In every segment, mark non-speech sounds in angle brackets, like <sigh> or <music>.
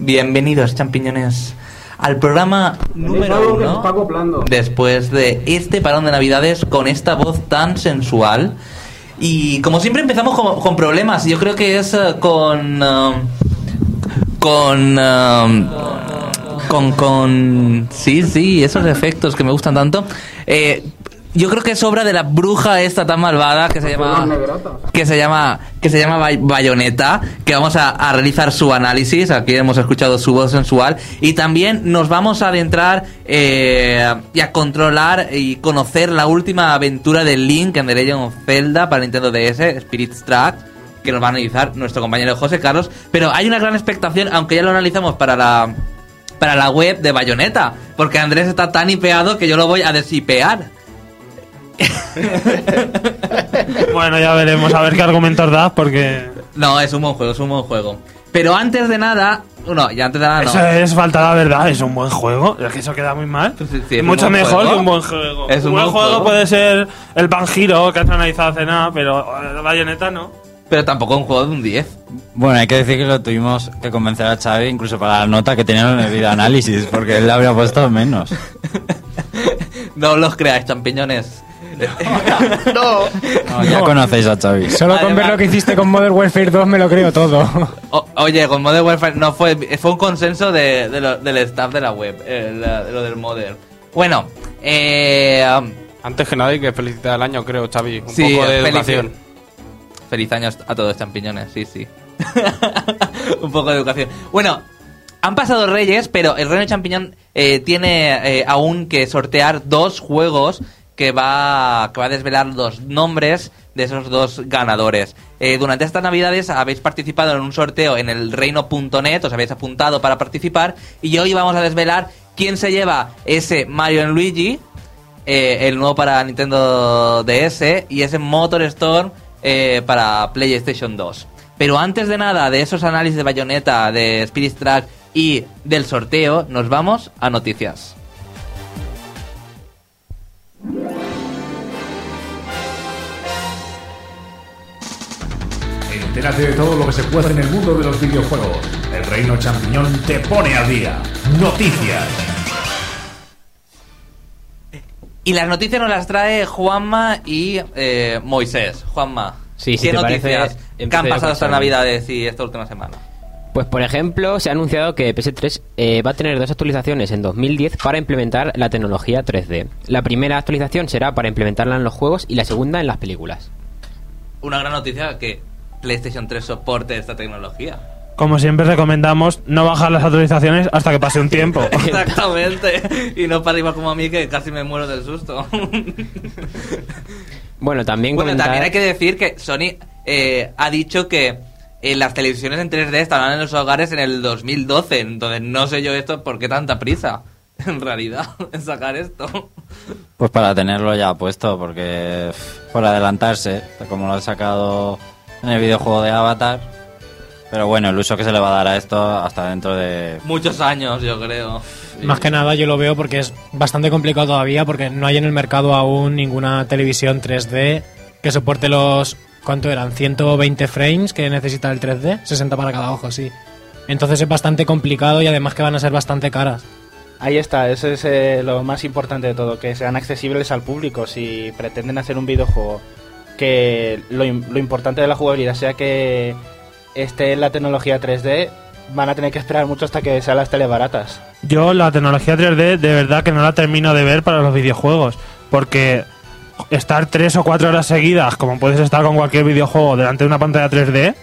Bienvenidos, champiñones, al programa número uno. Después de este parón de Navidades con esta voz tan sensual. Y como siempre empezamos con, con problemas. Yo creo que es eh, con. eh, con. eh, con. con. Sí, sí, esos efectos que me gustan tanto. Eh, yo creo que es obra de la bruja esta tan malvada que se llama que se llama que se llama Bay- Bayonetta, que vamos a, a realizar su análisis. Aquí hemos escuchado su voz sensual y también nos vamos a adentrar eh, y a controlar y conocer la última aventura de Link en The Legend of Zelda para Nintendo DS, Spirit Track, que nos va a analizar nuestro compañero José Carlos. Pero hay una gran expectación, aunque ya lo analizamos para la para la web de Bayonetta, porque Andrés está tan hipeado que yo lo voy a desipear. <laughs> Bueno, ya veremos a ver qué argumentos das porque No, es un buen juego, es un buen juego. Pero antes de nada, no, ya antes de nada no. eso es falta la verdad, es un buen juego, es que eso queda muy mal. Sí, sí, es mucho mejor juego. que un buen juego. Es un buen buen juego, juego. puede ser el Pan Hero que has analizado hace nada, pero el Bayonetta no. Pero tampoco un juego de un 10. Bueno, hay que decir que lo tuvimos que convencer a Xavi incluso para la nota que tenían en el video análisis, porque él le habría puesto menos. <laughs> no los creáis, champiñones. No, ya conocéis a Xavi. Solo con ver lo que hiciste con Modern Warfare 2 me lo creo todo. O- oye, con Modern Warfare no fue, fue un consenso de, de lo- del staff de la web, el, de lo del Modern. Bueno, eh, um, Antes que nada hay que felicitar al año, creo, Xavi. Un Sí, poco de educación. Feliz año a todos, champiñones, sí, sí. <laughs> Un poco de educación. Bueno, han pasado Reyes, pero el Reino Champiñón eh, tiene eh, aún que sortear dos juegos que va, que va a desvelar los nombres de esos dos ganadores. Eh, durante estas navidades habéis participado en un sorteo en el reino.net, os habéis apuntado para participar, y hoy vamos a desvelar quién se lleva ese Mario Luigi, eh, el nuevo para Nintendo DS y ese Motor Storm eh, para PlayStation 2. Pero antes de nada, de esos análisis de Bayonetta, de Spirit Track y del sorteo, nos vamos a noticias. Entérate de todo lo que se puede en el mundo de los videojuegos. El Reino Champiñón te pone al día. Noticias. Y las noticias nos las trae Juanma y eh, Moisés. Juanma, Sí, si ¿qué te parece, noticias que han pasado estas navidades y esta última semana? Pues por ejemplo, se ha anunciado que PS3 eh, va a tener dos actualizaciones en 2010 para implementar la tecnología 3D. La primera actualización será para implementarla en los juegos y la segunda en las películas. Una gran noticia que PlayStation 3 soporte esta tecnología. Como siempre recomendamos no bajar las actualizaciones hasta que pase un tiempo. <laughs> Exactamente. Y no para arriba como a mí que casi me muero del susto. Bueno, también Bueno, comentar- también hay que decir que Sony eh, ha dicho que eh, las televisiones en 3D estarán en los hogares en el 2012. Entonces no sé yo esto por qué tanta prisa, <laughs> en realidad, <laughs> en sacar esto. Pues para tenerlo ya puesto, porque por adelantarse, como lo han sacado en el videojuego de Avatar. Pero bueno, el uso que se le va a dar a esto hasta dentro de... Muchos años, yo creo. Más que nada yo lo veo porque es bastante complicado todavía porque no hay en el mercado aún ninguna televisión 3D que soporte los... ¿Cuánto eran? 120 frames que necesita el 3D, 60 para cada ojo, sí. Entonces es bastante complicado y además que van a ser bastante caras. Ahí está, eso es eh, lo más importante de todo, que sean accesibles al público. Si pretenden hacer un videojuego que lo, lo importante de la jugabilidad sea que esté en la tecnología 3D, van a tener que esperar mucho hasta que sean las tele baratas. Yo la tecnología 3D de verdad que no la termino de ver para los videojuegos, porque estar tres o cuatro horas seguidas, como puedes estar con cualquier videojuego delante de una pantalla 3D,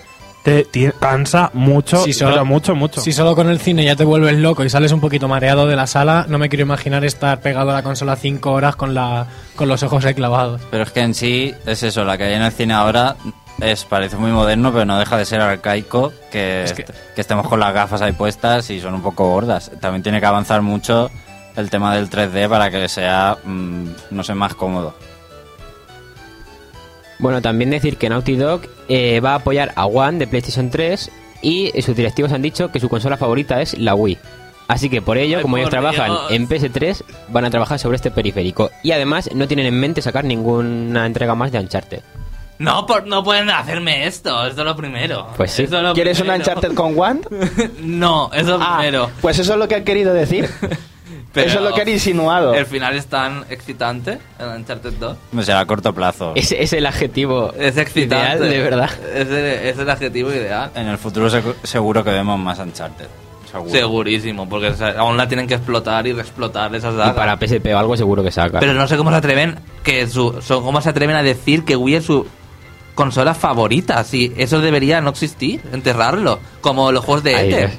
te, te cansa mucho, Si solo- pero mucho, mucho. Si solo con el cine ya te vuelves loco y sales un poquito mareado de la sala, no me quiero imaginar estar pegado a la consola 5 horas con, la, con los ojos ahí clavados. Pero es que en sí es eso, la que hay en el cine ahora es parece muy moderno, pero no deja de ser arcaico que, Es que- est- que estemos con las gafas ahí puestas y son un poco gordas. También tiene que avanzar mucho el tema del 3D para que sea, mm, no sé, más cómodo. Bueno, también decir que Naughty Dog eh, va a apoyar a One de PlayStation 3 y sus directivos han dicho que su consola favorita es la Wii. Así que por ello, Ay, como ellos trabajan Dios. en PS3, van a trabajar sobre este periférico. Y además no tienen en mente sacar ninguna entrega más de Uncharted. No, por- no pueden hacerme esto, esto es lo primero. Pues sí. Eso es lo ¿Quieres un primero. Uncharted con One? <laughs> no, eso es lo Ah, primero. pues eso es lo que han querido decir. <laughs> Pero eso es lo que han insinuado. El final es tan excitante en Uncharted 2. No será a corto plazo. Ese es el adjetivo Es excitante. ideal, de verdad. Es el, es el adjetivo ideal. En el futuro segu- seguro que vemos más Uncharted. Seguro. Segurísimo, porque o sea, aún la tienen que explotar y reexplotar esas Y dagas. para PSP o algo seguro que saca. Pero no sé cómo se atreven que su, cómo se atreven a decir que Wii es su consola favorita. Si eso debería no existir, enterrarlo, como los juegos de Ether.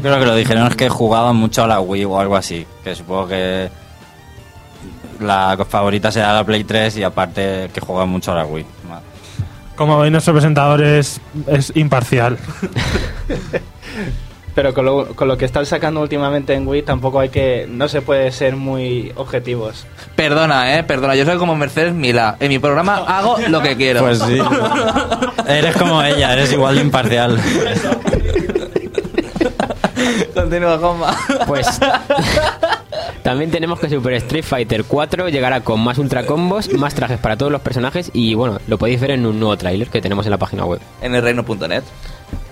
Yo creo que lo dijeron es que jugaban mucho a la Wii o algo así. Que supongo que la favorita será la Play 3 y aparte que juegan mucho a la Wii. Como veis, nuestro presentador es, es imparcial. <laughs> Pero con lo, con lo que están sacando últimamente en Wii tampoco hay que... No se puede ser muy objetivos. Perdona, eh, perdona, yo soy como Mercedes Mila. En mi programa hago lo que quiero. Pues sí. eres como ella, eres igual de imparcial. <laughs> Continúa, Juanma. Pues <laughs> también tenemos que Super Street Fighter 4 llegará con más ultra combos, más trajes para todos los personajes y bueno, lo podéis ver en un nuevo tráiler que tenemos en la página web. En el reino.net.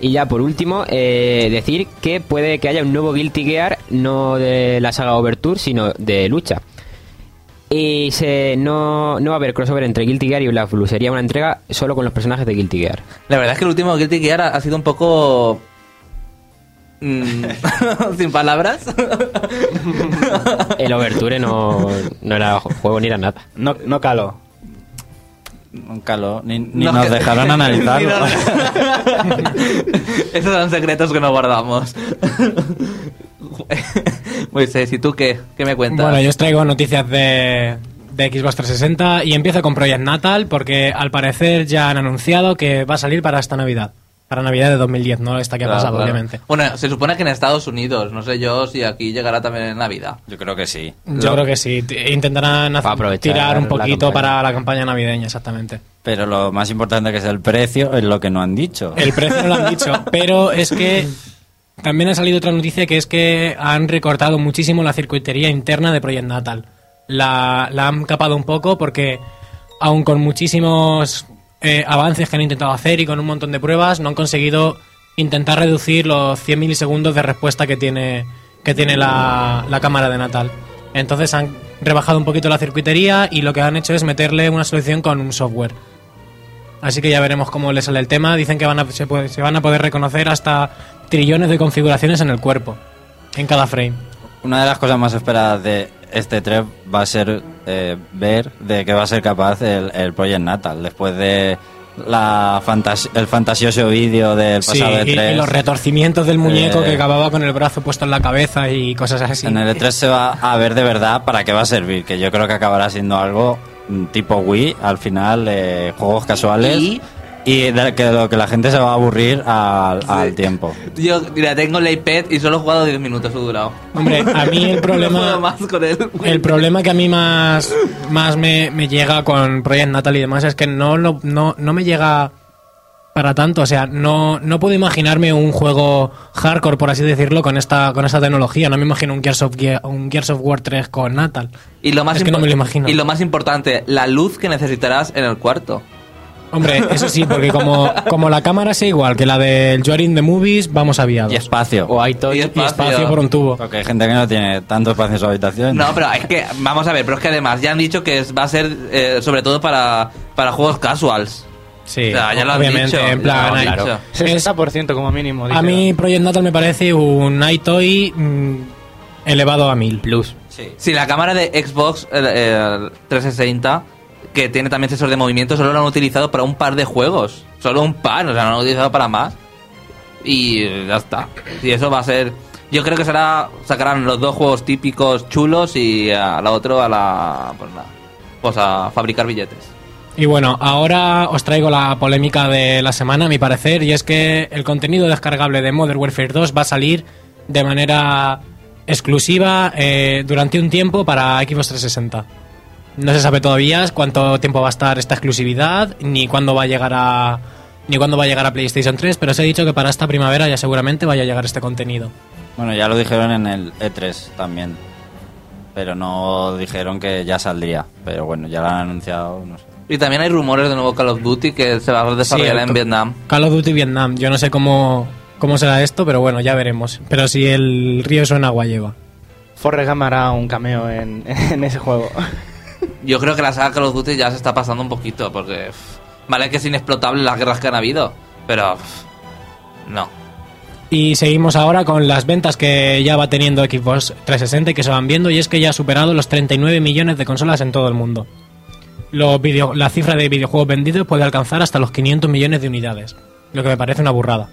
Y ya por último, eh, decir que puede que haya un nuevo Guilty Gear, no de la saga Overture, sino de lucha. Y se, no, no va a haber crossover entre Guilty Gear y Black Blue, sería una entrega solo con los personajes de Guilty Gear. La verdad es que el último Guilty Gear ha, ha sido un poco... mm, <laughs> Sin palabras. El Overture no, no era juego ni era nada. No, no caló. Lo. Ni, ni No, nos dejaron <laughs> analizarlo. <laughs> Esos son secretos que no guardamos. Moisés, ¿y tú qué? ¿Qué me cuentas? Bueno, yo os traigo noticias de, de Xbox 360 y empiezo con Project Natal porque al parecer ya han anunciado que va a salir para esta Navidad. Para Navidad de 2010, no esta que ha Claro, pasado, claro. obviamente. Bueno, se supone que en Estados Unidos, no sé yo si aquí llegará también en Navidad. Yo creo que sí. Yo Lo- creo que sí. Intentarán hacer- tirar un poquito para la campaña navideña, exactamente. Pero lo más importante que es el precio es lo que no han dicho. El precio no lo han <laughs> dicho, pero es que también ha salido otra noticia que es que han recortado muchísimo la circuitería interna de Project Natal. La, la han capado un poco porque, aun con muchísimos eh, avances que han intentado hacer y con un montón de pruebas, no han conseguido intentar reducir los 100 milisegundos de respuesta que tiene, que tiene la, la cámara de Natal. Entonces han rebajado un poquito la circuitería y lo que han hecho es meterle una solución con un software. Así que ya veremos cómo le sale el tema. Dicen que van a, se, van a poder reconocer hasta trillones de configuraciones en el cuerpo, en cada frame. Una de las cosas más esperadas de este 3 va a ser eh, ver de qué va a ser capaz el, el Project Natal después de la fantas- el fantasioso vídeo del Sí, pasado y, E3. y los retorcimientos del muñeco Eh, que acababa con el brazo puesto en la cabeza y cosas así. En el E3 se va a ver de verdad para qué va a servir, que yo creo que acabará siendo algo mm, tipo Wii, al final, eh, juegos casuales. Y- Y, de que lo que la gente se va a aburrir al, al tiempo. Yo, mira, tengo el iPad y solo he jugado 10 minutos, he durado. Hombre, a mí el <laughs> No problema... más con él. El problema que a mí más, más me, me llega con Project Natal y demás es que no, lo- no, no me llega para tanto. O sea, no, no puedo imaginarme un juego hardcore, por así decirlo, con esta, con esta tecnología. No me imagino un Gears of, Gear- un Gears of War 3 con Natal. Y lo más Es que no me lo imagino. Y lo más importante, la luz que necesitarás en el cuarto. Hombre, eso sí, porque como, como la cámara sea igual que la del Jorin de Movies, vamos aviados. Y espacio. O hay todo Y Y espacio por un tubo. Porque hay gente que no tiene tanto espacio en su habitación. No, pero es que, vamos a ver, pero es que además ya han dicho que va a ser eh, sobre todo para, para juegos casuals. Sí, O sea, ya lo han obviamente, dicho, en ya plan... lo han hay- dicho. 60% como mínimo. A mí Project Natal me parece un iToy mm, elevado a 1000. Plus. Si la cámara de Xbox eh, eh, 360, que tiene también sensor de movimiento, solo lo han utilizado para un par de juegos. Solo un par, o sea, no lo han utilizado para más. Y eh, ya está. Y eso va a ser... Yo creo que será... Sacarán los dos juegos típicos chulos y a la otro a la... Pues nada. Pues a fabricar billetes. Y bueno, ahora os traigo la polémica de la semana, a mi parecer, y es que el contenido descargable de Modern Warfare 2 va a salir de manera exclusiva eh, durante un tiempo para Xbox 360. No se sabe todavía cuánto tiempo va a estar esta exclusividad, ni cuándo va a llegar a ni cuándo va a llegar a PlayStation 3, pero se ha dicho que para esta primavera ya seguramente vaya a llegar este contenido. Bueno, ya lo dijeron en el E3 también. Pero no dijeron que ya saldría. Pero bueno, ya lo han anunciado, no sé. Y también hay rumores de nuevo Call of Duty que se va a desarrollar Sí, en Vietnam. Call of Duty Vietnam. Yo no sé cómo, cómo será esto, pero bueno, ya veremos. Pero si el río suena, agua lleva. Forrest Gump hará un cameo en, <laughs> en ese juego. Yo creo que la saga Call of Duty ya se está pasando un poquito porque... pff, Vale que es inexplotable las guerras que han habido, pero... No. Y seguimos ahora con las ventas que ya va teniendo Xbox 360 y que se van viendo, y es que ya ha superado los 39 millones de consolas en todo el mundo. La cifra de videojuegos vendidos puede alcanzar hasta los 500 millones de unidades, lo que me parece una burrada.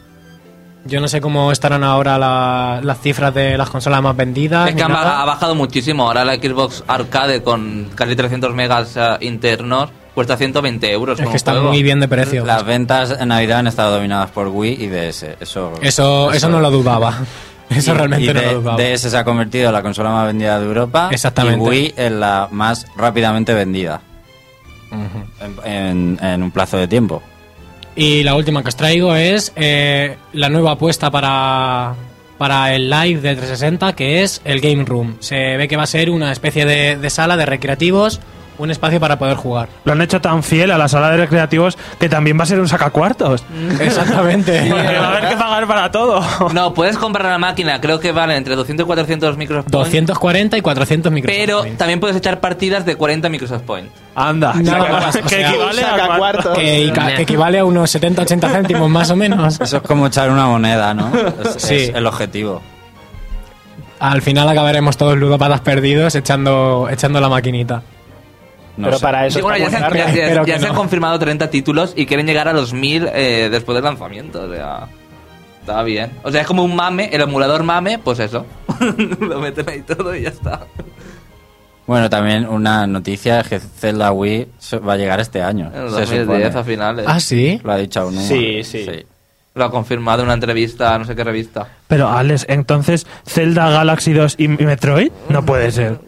Yo no sé cómo estarán ahora la- las cifras de las consolas más vendidas. Es que nada. ha bajado muchísimo. Ahora la Xbox Arcade con casi 300 megas eh, internos cuesta 120 euros. Es que está juego. muy bien de precio. Las ventas en Navidad han estado dominadas por Wii y DS. Eso, Eso, eso no lo dudaba. <laughs> <laughs> Eso y- realmente y no lo dudaba. DS se ha convertido en la consola más vendida de Europa. Exactamente. Y Wii en la más rápidamente vendida. en, en- en un plazo de tiempo. Y la última que os traigo es eh, la nueva apuesta para, para el live de 360, que es el Game Room. Se ve que va a ser una especie de, de sala de recreativos, un espacio para poder jugar. Lo han hecho tan fiel a la sala de recreativos que también va a ser un sacacuartos. Exactamente. <laughs> Porque va a haber que pagar para todo. No, puedes comprar la máquina, creo que vale entre 200 y 400 Microsoft Points. 240 y 400 Microsoft Pero también puedes echar partidas de 40 Microsoft Points. Anda, Nada que- más, o que sea, equivale a sacacuartos. que, que equivale a unos 70-80 céntimos más o menos. <laughs> Eso es como echar una moneda, ¿no? Es, Sí. es el objetivo. Al final acabaremos todos ludópatas perdidos echando, echando la maquinita. No Pero sé. para eso Sí, bueno, ya, se, han- ya- ya- ya confirmado 30 títulos y quieren llegar a los 1000 eh, después del lanzamiento. O sea, está bien. O sea, es como un mame, el emulador mame, pues eso. <laughs> Lo meten ahí todo y ya está. Bueno, también una noticia es que Zelda Wii va a llegar este año. En el se 2010 supone. a finales. Ah, sí. Lo ha dicho Aonuma. Sí, sí. Lo ha confirmado en una entrevista a no sé qué revista. Pero Alex, entonces Zelda, Galaxy 2 y y Metroid no puede ser.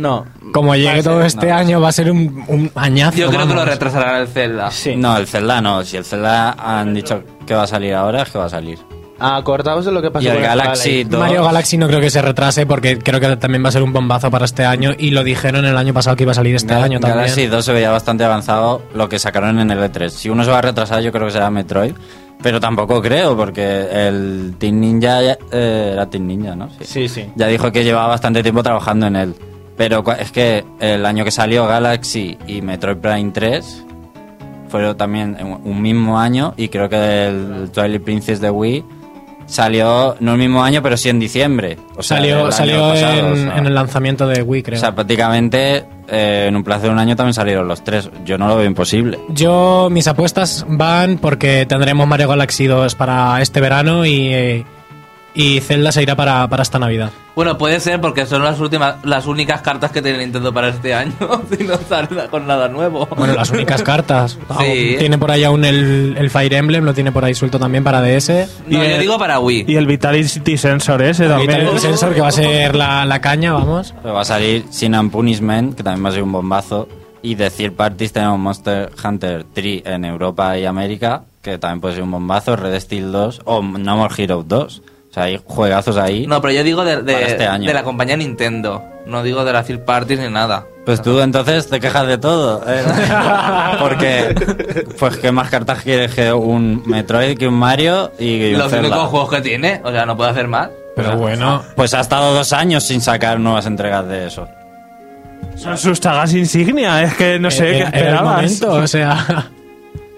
No. Como llegue todo este no. año va a ser un, un añazo. Yo creo que lo vamos. retrasarán el Zelda. Sí. No, el Zelda no. Si el Zelda han dicho que va a salir ahora, es que va a salir. Acordaos de lo que pasó Y el con Galaxy 2... Mario Galaxy no creo que se retrase porque creo que también va a ser un bombazo para este año y lo dijeron el año pasado que iba a salir este Gal- año también. Galaxy 2 se veía bastante avanzado lo que sacaron en el E3. Si uno se va a retrasar, yo creo que será Metroid. Pero tampoco creo, porque el Team Ninja eh, era Team Ninja, ¿no? Sí, sí. Ya dijo que llevaba bastante tiempo trabajando en él. Pero es que el año que salió Galaxy y Metroid Prime 3 fueron también un mismo año y creo que el Twilight Princess de Wii salió no el mismo año, pero sí en diciembre. O sea, salió salió pasado, en, o sea. en el lanzamiento de Wii, creo. O sea, prácticamente eh, en un plazo de un año también salieron los tres. Yo no lo veo imposible. Yo, mis apuestas van porque tendremos Mario Galaxy 2 para este verano y, eh, y Zelda se irá para, para esta Navidad. Bueno, puede ser porque son las últimas, las únicas cartas que tiene Nintendo para este año. <laughs> si no sale con nada nuevo. Bueno, las únicas cartas. <laughs> Sí. Tiene por ahí aún el, el Fire Emblem, lo tiene por ahí suelto también para DS. No, Y yo el- digo para Wii. Y el Vitality Sensor ese también. Vitality Sensor, que va a ser la, la caña, vamos. Pero va a salir Sin Punishment, que también va a ser un bombazo. Y de third parties tenemos Monster Hunter 3 en Europa y América, que también puede ser un bombazo. Red Steel 2 o No More Heroes 2. O sea, hay juegazos ahí. No, pero yo digo de, de, este año. de la compañía Nintendo. No digo de la third parties ni nada. Pues tú entonces te quejas de todo. ¿eh? <laughs> Porque, pues, ¿qué más cartas quieres que un Metroid, que un Mario y un Los Zelda? únicos juegos que tiene, o sea, no puede hacer más. Pero bueno, Pues ha estado dos años sin sacar nuevas entregas de eso. Son sus sagas insignia, es que no sé qué era, era el esperabas. momento, o sea...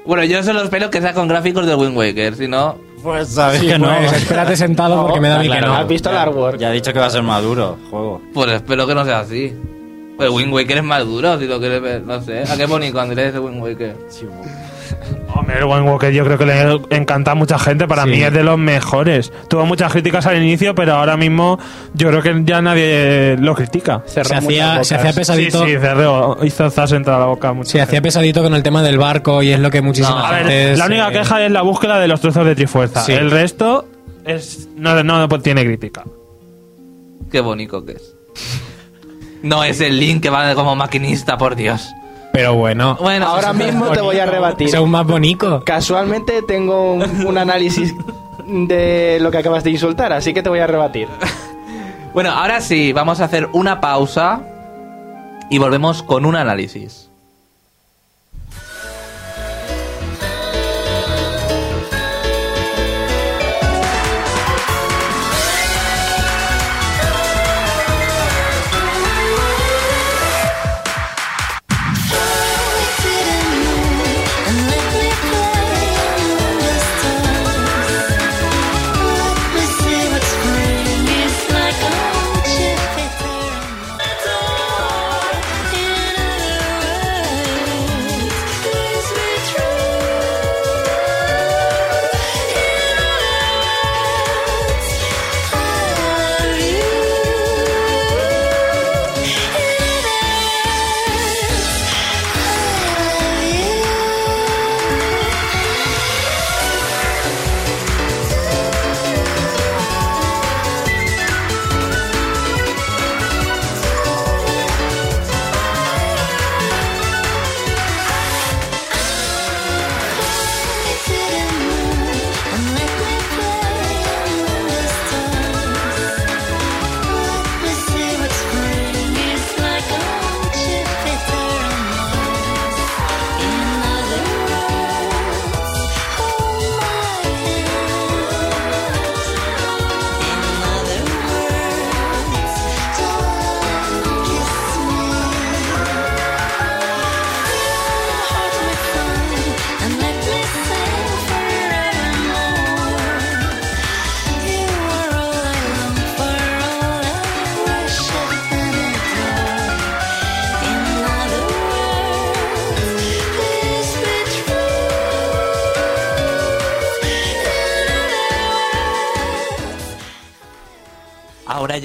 Bueno, yo solo espero que sea con gráficos del Wind Waker, si no... Pues sabes Sí, que no. pues, espérate sentado porque me da mí que no. ¿Has visto el artwork? Ya ha dicho que va a ser maduro el juego. Pues espero que no sea así. Pues Wind Waker es más duro, si lo quieres ver, no sé. ¿A qué bonito Andrés ese Wind Waker? Hombre, el Waker yo creo que le encanta a mucha gente. Para Sí. mí es de los mejores. Tuvo muchas críticas al inicio, pero ahora mismo yo creo que ya nadie lo critica. Se hacía, se hacía pesadito. Sí, sí, cerró. Hizo zas entre la boca. a mucha Se hacía pesadito con el tema del barco y es lo que muchísima No, A ver, gente. la única queja es la búsqueda de los trozos de Trifuerza. Sí. El resto es no, no tiene crítica. Qué bonito que es. No es el Link que va como maquinista, por Dios. Pero bueno. Bueno, Ahora mismo te voy a rebatir. Aún más bonito. Casualmente tengo un, un análisis de lo que acabas de insultar, así que te voy a rebatir. Bueno, ahora sí, vamos a hacer una pausa y volvemos con un análisis.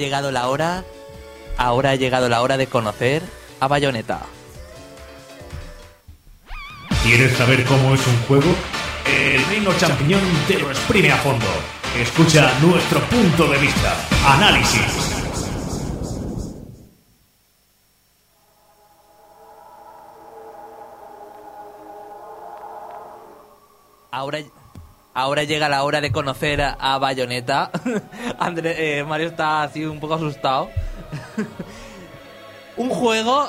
Llegado la hora. Ahora ha llegado la hora de conocer a Bayonetta. ¿Quieres saber cómo es un juego? El Reino Champiñón te lo exprime a fondo. Escucha nuestro punto de vista. Análisis. Ahora, ahora llega la hora de conocer a, Bayonetta. <laughs> André- eh, Mario está así un poco asustado. <laughs> un juego.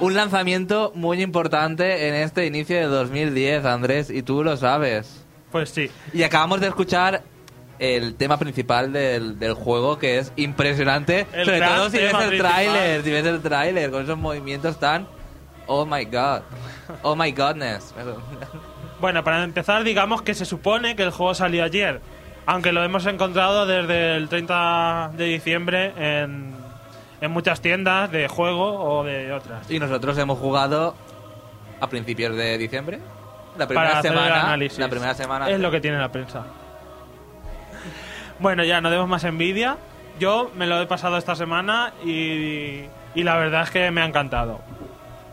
Un lanzamiento muy importante en este inicio de 2010, Andrés, y tú lo sabes. Pues sí. Y acabamos de escuchar el tema principal del, del juego, que es impresionante. El sobre todo si ves el tráiler, si ves el tráiler, con esos movimientos tan... Oh my god. Oh my godness. <laughs> Bueno, para empezar, digamos que se supone que el juego salió ayer, aunque lo hemos encontrado desde el 30 de diciembre en, en muchas tiendas de juego o de otras. Y nosotros hemos jugado a principios de diciembre. La primera Para hacer el semana. análisis. La primera semana. Es lo que tiene la prensa. Bueno, ya no demos más envidia. Yo me lo he pasado esta semana y, y la verdad es que me ha encantado.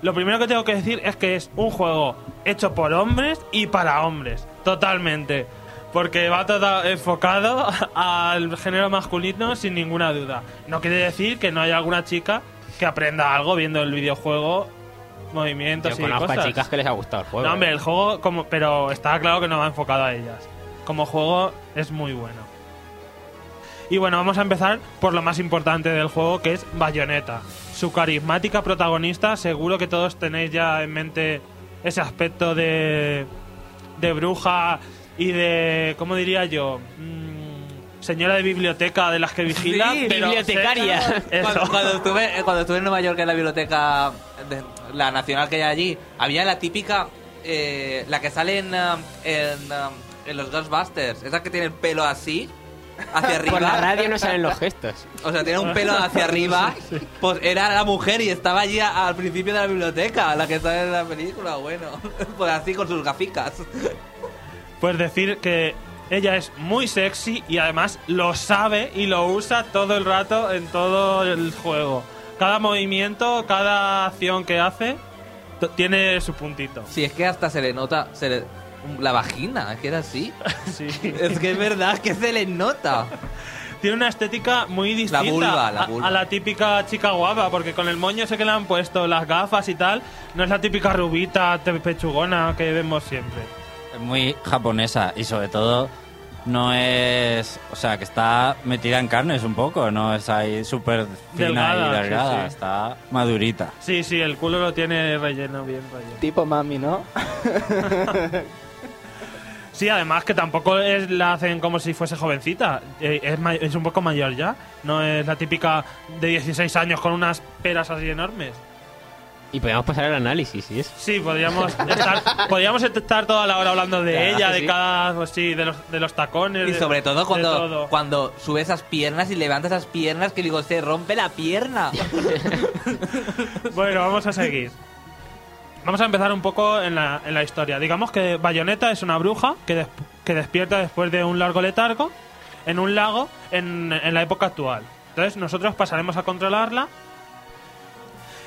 Lo primero que tengo que decir es que es un juego hecho por hombres y para hombres, totalmente. Porque va todo enfocado <laughs> al género masculino sin ninguna duda. No quiere decir que no haya alguna chica que aprenda algo viendo el videojuego, movimientos Yo y conozco cosas. a chicas que les ha gustado el juego. No, hombre, el juego, como, pero está claro que no va enfocado a ellas. Como juego es muy bueno. Y bueno, vamos a empezar por lo más importante del juego, que es Bayonetta. Su carismática protagonista, seguro que todos tenéis ya en mente ese aspecto de, de bruja y de, ¿cómo diría yo? Mm, señora de biblioteca de las que vigila. Sí, pero bibliotecaria. <laughs> Eso. Cuando, cuando estuve, cuando estuve en Nueva York en la biblioteca, de- la nacional que hay allí, había la típica, eh, la que sale en, um, en, um, en los Ghostbusters, esa que tiene el pelo así, hacia arriba. Por la radio no salen los gestos. O sea, tiene un pelo <laughs> hacia arriba. Pues era la mujer y estaba allí a- al principio de la biblioteca, la que sale en la película, bueno. <laughs> Pues así con sus gaficas. Pues decir que ella es muy sexy y además lo sabe y lo usa todo el rato en todo el juego. Cada movimiento, cada acción que hace tiene su puntito. Si es que hasta se le nota se le- la vagina, que era así. <laughs> Sí. Es que es verdad que se le nota. tiene una estética muy distinta vulva, la a- vulva. A, la típica chica guapa, porque con el moño ese que le han puesto, las gafas y tal, no es la típica rubita pechugona que vemos siempre. Es muy japonesa y sobre todo no es... O sea, que está metida en carnes un poco, no es ahí súper fina Delgada, y sí, delgada, sí. está madurita. Sí, sí, el culo lo tiene relleno, bien relleno. Tipo mami, ¿no? <laughs> Sí, además que tampoco es, la hacen como si fuese jovencita. Eh, es, ma- es un poco mayor ya. No es la típica de 16 años con unas peras así enormes. Y podemos pasar al análisis, ¿sí es? Sí, podríamos estar, podríamos estar toda la hora hablando de ella, de cada, pues sí, de los, de los tacones. Y de- sobre todo cuando, todo. cuando sube esas piernas y levanta esas piernas que digo, se rompe la pierna. <laughs> Bueno, vamos a seguir. Vamos a empezar un poco en la, en la historia. Digamos que Bayonetta es una bruja que, que despierta después de un largo letargo en un lago en, en la época actual. Entonces nosotros pasaremos a controlarla.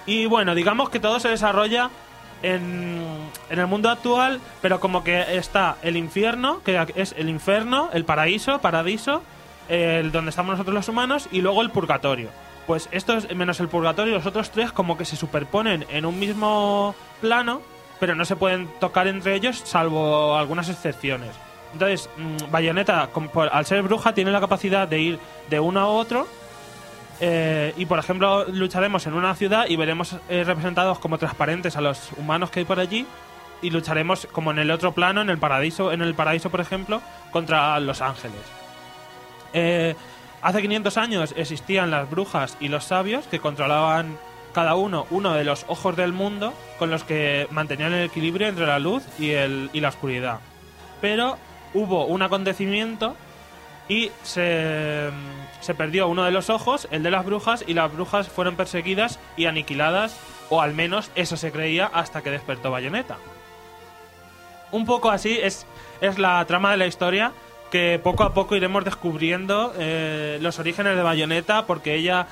Y bueno, digamos que todo se desarrolla en, en el mundo actual, pero como que está el infierno, que es el infierno, el paraíso, paradiso, el donde estamos nosotros los humanos, y luego el purgatorio. Pues estos, menos el purgatorio, los otros tres como que se superponen en un mismo plano, pero no se pueden tocar entre ellos, salvo algunas excepciones. Entonces, mm, Bayonetta, al ser bruja, tiene la capacidad de ir de uno a otro. eh, y por ejemplo, lucharemos en una ciudad y veremos eh, representados como transparentes a los humanos que hay por allí. Y lucharemos como en el otro plano, en el paraíso, en el paraíso, por ejemplo, contra los ángeles. Eh, hace 500 años existían las brujas y los sabios que controlaban cada uno uno de los ojos del mundo con los que mantenían el equilibrio entre la luz y, el, y la oscuridad. Pero hubo un acontecimiento y se, se perdió uno de los ojos, el de las brujas, y las brujas fueron perseguidas y aniquiladas, o al menos eso se creía hasta que despertó Bayonetta. Un poco así es, es la trama de la historia que poco a poco iremos descubriendo eh, los orígenes de Bayonetta porque ella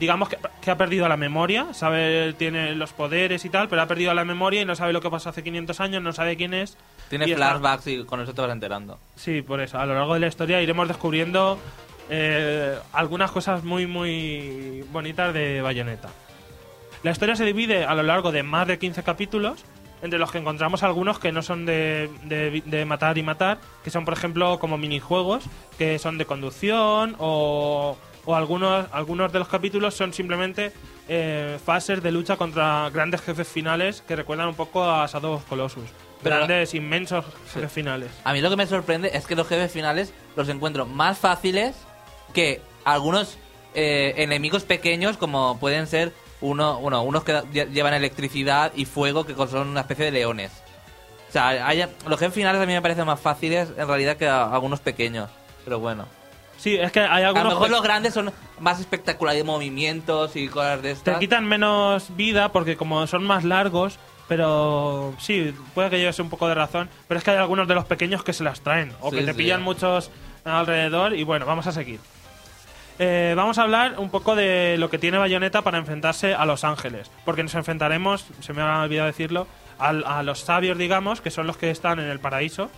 digamos que, que ha perdido la memoria, sabe tiene los poderes y tal, pero ha perdido la memoria y no sabe lo que pasó hace 500 años, no sabe quién es. Tiene y está- flashbacks y con eso te vas enterando. Sí, por eso. A lo largo de la historia iremos descubriendo eh, algunas cosas muy, muy bonitas de Bayonetta. La historia se divide a lo largo de más de 15 capítulos, entre los que encontramos algunos que no son de, de- de matar y matar, que son, por ejemplo, como minijuegos, que son de conducción o, o algunos, algunos de los capítulos son simplemente eh, fases de lucha contra grandes jefes finales que recuerdan un poco a Shadow of Colossus. Pero- grandes, inmensos jefes finales. A mí lo que me sorprende es que los jefes finales los encuentro más fáciles que algunos eh, enemigos pequeños como pueden ser uno, bueno, unos que lle- llevan electricidad y fuego que son una especie de leones. O sea, hay- los jefes finales a mí me parecen más fáciles en realidad que a- algunos pequeños. Pero bueno. Sí, es que hay A algunos lo mejor los grandes son más espectaculares de movimientos y cosas de te estas. quitan menos vida porque como son más largos, pero sí, puede que lleves un poco de razón, pero es que hay algunos de los pequeños que se las traen o Sí, que te sí. pillan muchos alrededor y bueno, vamos a seguir. Eh, vamos a hablar un poco de lo que tiene Bayonetta para enfrentarse a los ángeles, porque nos enfrentaremos, se me ha olvidado decirlo, a, los sabios, digamos, que son los que están en el paraíso,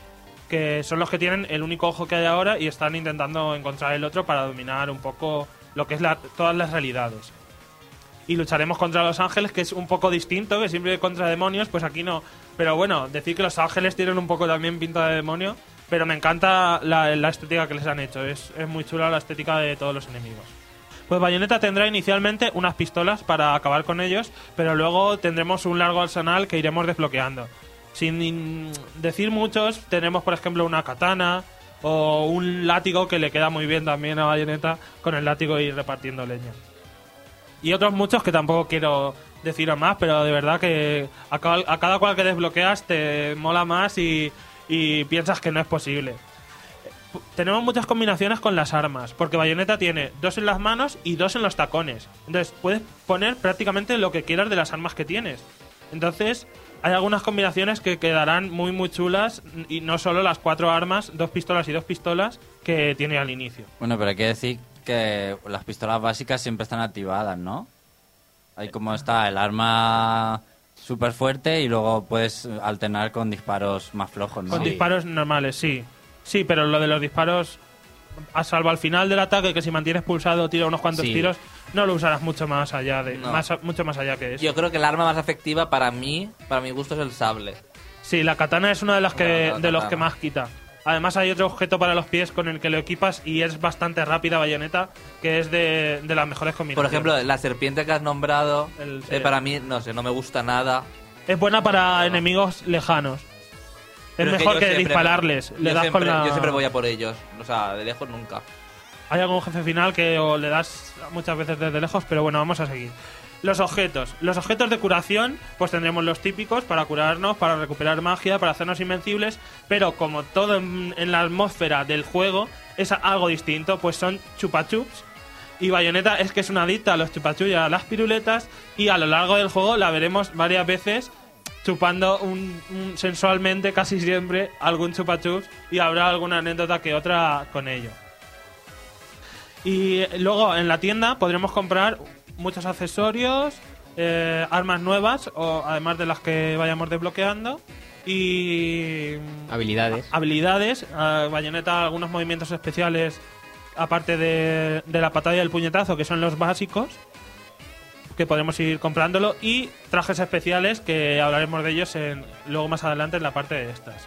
que son los que tienen el único ojo que hay ahora y están intentando encontrar el otro para dominar un poco lo que es la- todas las realidades. Y lucharemos contra los ángeles, que es un poco distinto, que siempre contra demonios, pues aquí no. Pero bueno, decir que los ángeles tienen un poco también pinta de demonio, pero me encanta la, estética que les han hecho. Es, es muy chula la estética de todos los enemigos. Pues Bayonetta tendrá inicialmente unas pistolas para acabar con ellos, pero luego tendremos un largo arsenal que iremos desbloqueando. Sin in- decir muchos, tenemos por ejemplo una katana o un látigo que le queda muy bien también a Bayonetta con el látigo ir repartiendo leña. Y otros muchos que tampoco quiero deciros más, pero de verdad que a cada cual que desbloqueas te mola más y, y piensas que no es posible. Tenemos muchas combinaciones con las armas, porque Bayonetta tiene dos en las manos y dos en los tacones. Entonces puedes poner prácticamente lo que quieras de las armas que tienes. Entonces hay algunas combinaciones que quedarán muy muy chulas y no solo las cuatro armas, dos pistolas y dos pistolas que tiene al inicio. Bueno, pero hay que decir que las pistolas básicas siempre están activadas, ¿no? Hay como está el arma súper fuerte y luego puedes alternar con disparos más flojos, ¿no? Con disparos normales, sí. Sí, pero lo de los disparos a salvo al final del ataque, que si mantienes pulsado tira unos cuantos Sí. tiros, no lo usarás mucho más allá de No. más, mucho más allá que eso. Yo creo que el arma más efectiva para mí, para mi gusto, es el sable. Sí, la katana es una de las que de los que más quita. Además hay otro objeto para los pies con el que lo equipas y es bastante rápida bayoneta, que es de, de las mejores Por combinaciones. ejemplo, la serpiente que has nombrado, El- eh, para mí, no sé, no me gusta nada. es buena para enemigos lejanos. Es mejor que siempre- dispararles. Le yo das siempre, con la... yo siempre voy a por ellos. O sea, de lejos nunca. Hay algún jefe final que o le das muchas veces desde lejos, pero bueno, vamos a seguir. Los objetos. Los objetos de curación, pues tendremos los típicos para curarnos, para recuperar magia, para hacernos invencibles, pero como todo en, la atmósfera del juego es algo distinto, pues son chupachups. Y Bayonetta es que es una adicta a los chupachups y a las piruletas, y a lo largo del juego la veremos varias veces chupando un- sensualmente casi siempre algún chupachups y habrá alguna anécdota que otra con ello. Y luego en la tienda podremos comprar muchos accesorios, eh, armas nuevas, o además de las que vayamos desbloqueando. Y. Habilidades. Habilidades. eh, bayoneta, algunos movimientos especiales, aparte de, de la patada y el puñetazo, que son los básicos. Que podemos ir comprándolo. Y trajes especiales, que hablaremos de ellos en, luego más adelante en la parte de estas.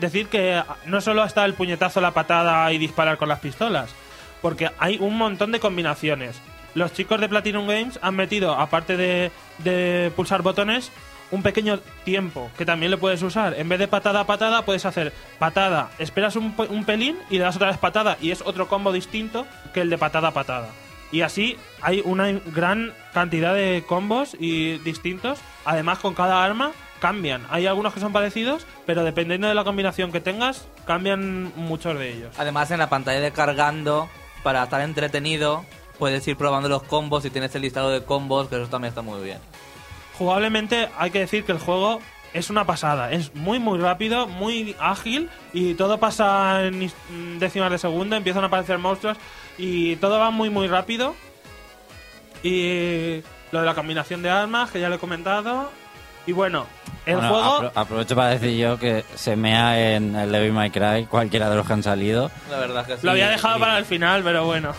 Decir que no solo está el puñetazo, la patada y disparar con las pistolas, porque hay un montón de combinaciones. Los chicos de Platinum Games han metido, aparte de, pulsar botones, un pequeño tiempo que también lo puedes usar. En vez de patada a patada, puedes hacer patada, esperas un, un pelín y le das otra vez patada, y es otro combo distinto que el de patada a patada. Y así hay una gran cantidad de combos y distintos. Además, con cada arma cambian. Hay algunos que son parecidos, pero dependiendo de la combinación que tengas, cambian muchos de ellos. Además, en la pantalla de cargando, para estar entretenido, puedes ir probando los combos y tienes el listado de combos, que eso también está muy bien. Jugablemente hay que decir que el juego es una pasada. Es muy muy rápido, muy ágil y todo pasa en is- décimas de segundo, empiezan a aparecer monstruos y todo va muy muy rápido. Y lo de la combinación de armas, que ya lo he comentado. Y bueno, el Bueno, juego... apro- aprovecho para decir yo que se mea en el Devil May Cry, cualquiera de los que han salido. La verdad que sí. Lo había dejado para el final, pero bueno.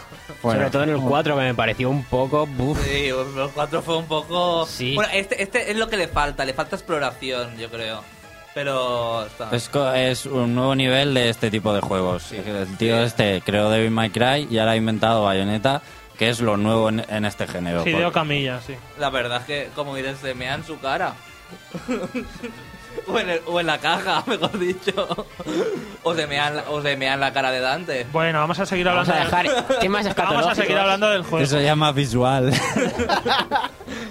Bueno, Sobre todo en el 4, que me pareció un poco. buf. Sí, los cuatro fue un poco... Sí. Bueno, este, este es lo que le falta, le falta exploración, yo creo. Pero... Está... Es, es un nuevo nivel de este tipo de juegos. El tío este creó Devil May Cry y ahora ha inventado Bayonetta, que es lo nuevo en, en este género. Hideo Porque- Camilla, sí. La verdad es que, como diré, se mea en su cara. <laughs> <laughs> o, en el- o en la caja, <laughs> mejor dicho. o, se mea en la, o se mea en la cara de Dante. Bueno, vamos a seguir Vamos hablando a del- dejar temas <laughs> Vamos a seguir hablando del juego. Eso se llama visual.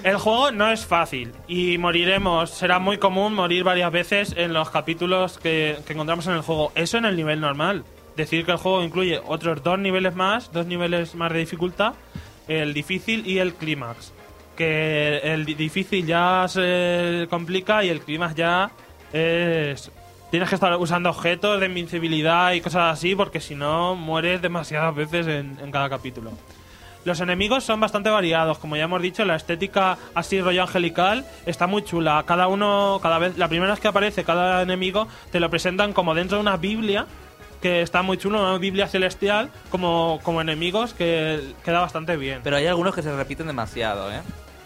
El juego no es fácil y moriremos, será muy común morir varias veces en los capítulos que, que encontramos en el juego. Eso en el nivel normal. Decir que el juego incluye otros dos niveles más, dos niveles más de dificultad, el difícil y el clímax. Que el di- difícil ya se complica y el clímax ya es... Tienes que estar usando objetos de invincibilidad y cosas así porque si no mueres demasiadas veces en- en cada capítulo. Los enemigos son bastante variados, como ya hemos dicho, la estética así rollo angelical está muy chula. Cada uno, cada vez, la primera vez que aparece cada enemigo te lo presentan como dentro de una Biblia que está muy chulo, una Biblia celestial como, como enemigos que queda bastante bien. Pero hay algunos que se repiten demasiado, ¿eh?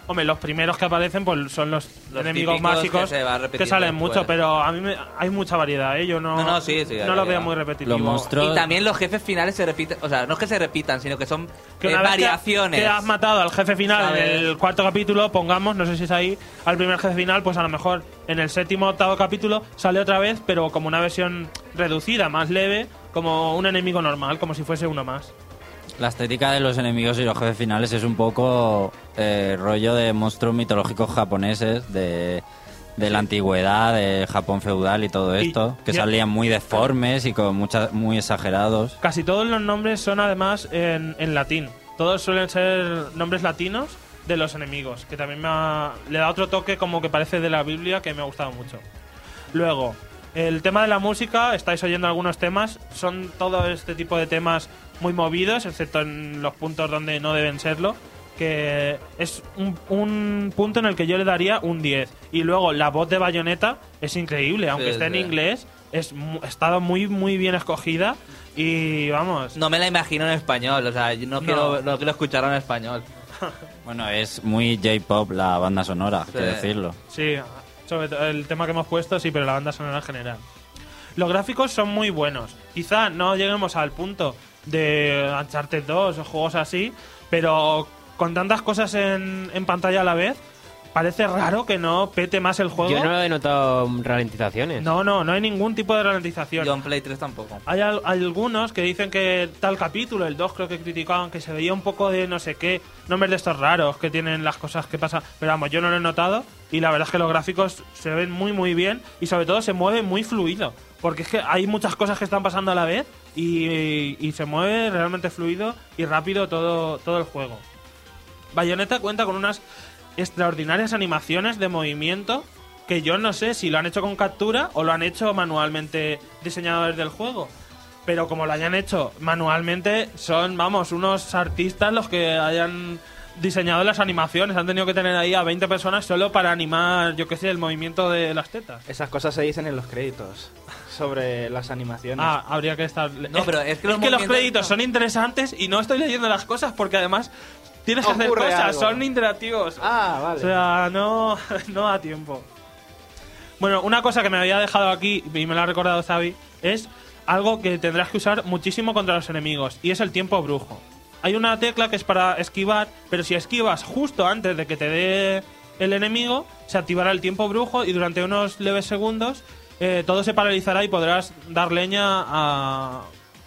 Hombre, los primeros que aparecen pues son los, Los enemigos básicos que que, salen después. mucho, pero a mí me- hay mucha variedad, ¿eh? Yo no, No, no, sí, sí, hay no lo veo muy repetitivo. Los monstruos. Y también los jefes finales se repiten, o sea, no es que se repitan, sino que son que eh, variaciones. Que, has matado al jefe final ¿Sabes? en el cuarto capítulo, pongamos, no sé si es ahí, al primer jefe final, pues a lo mejor en el séptimo o octavo capítulo sale otra vez, pero como una versión reducida, más leve, como un enemigo normal, como si fuese uno más. La estética de los enemigos y los jefes finales es un poco eh, rollo de monstruos mitológicos japoneses de, de la antigüedad, de Japón feudal y todo Y esto, que ya- salían muy deformes y con muchas muy exagerados. Casi todos los nombres son además en, en latín. Todos suelen ser nombres latinos de los enemigos, que también me ha- le da otro toque como que parece de la Biblia que me ha gustado mucho. Luego, el tema de la música, estáis oyendo algunos temas, son todo este tipo de temas muy movidos, excepto en los puntos donde no deben serlo, que es un, un punto en el que yo le daría un 10. Y luego la voz de Bayonetta es increíble, aunque Sí, esté en inglés, es estado muy, muy bien escogida y vamos. No me la imagino en español, o sea, yo no, No. Quiero, no quiero escucharla en español. <laughs> Bueno, es muy J-pop la banda sonora, hay que decirlo. Sí, sobre todo el tema que hemos puesto, sí, pero la banda sonora en general. Los gráficos son muy buenos. Quizá no lleguemos al punto de Uncharted 2 o juegos así, pero con tantas cosas en, en pantalla a la vez, parece raro que no pete más el juego. Yo no he notado ralentizaciones. no, no, no hay ningún tipo de ralentización. Yo en Play 3 tampoco. Hay al- algunos que dicen que tal capítulo, el 2 creo que criticaban que se veía un poco de no sé qué, nombres de estos raros que tienen las cosas que pasan. Pero vamos, yo no lo he notado y la verdad es que los gráficos se ven muy muy bien y sobre todo se mueve muy fluido. Porque es que hay muchas cosas que están pasando a la vez y, y se mueve realmente fluido y rápido todo, todo el juego. Bayonetta cuenta con unas extraordinarias animaciones de movimiento que yo no sé si lo han hecho con captura o lo han hecho manualmente diseñadores del juego. Pero como lo hayan hecho manualmente, son, vamos, unos artistas los que hayan diseñado las animaciones. Han tenido que tener ahí a 20 personas solo para animar, yo qué sé, el movimiento de las tetas. Esas cosas se dicen en los créditos <laughs> sobre las animaciones. Ah, habría que estar... No, pero es que los los movimientos- créditos son interesantes y no estoy leyendo las cosas porque además tienes que hacer cosas, algo. son interactivos. Ah, vale. O sea, no, <laughs> no da tiempo. Bueno, una cosa que me había dejado aquí y me lo ha recordado Xavi es algo que tendrás que usar muchísimo contra los enemigos y es el tiempo brujo. Hay una tecla que es para esquivar, pero si esquivas justo antes de que te dé el enemigo, se activará el tiempo brujo y durante unos leves segundos eh, todo se paralizará y podrás dar leña a,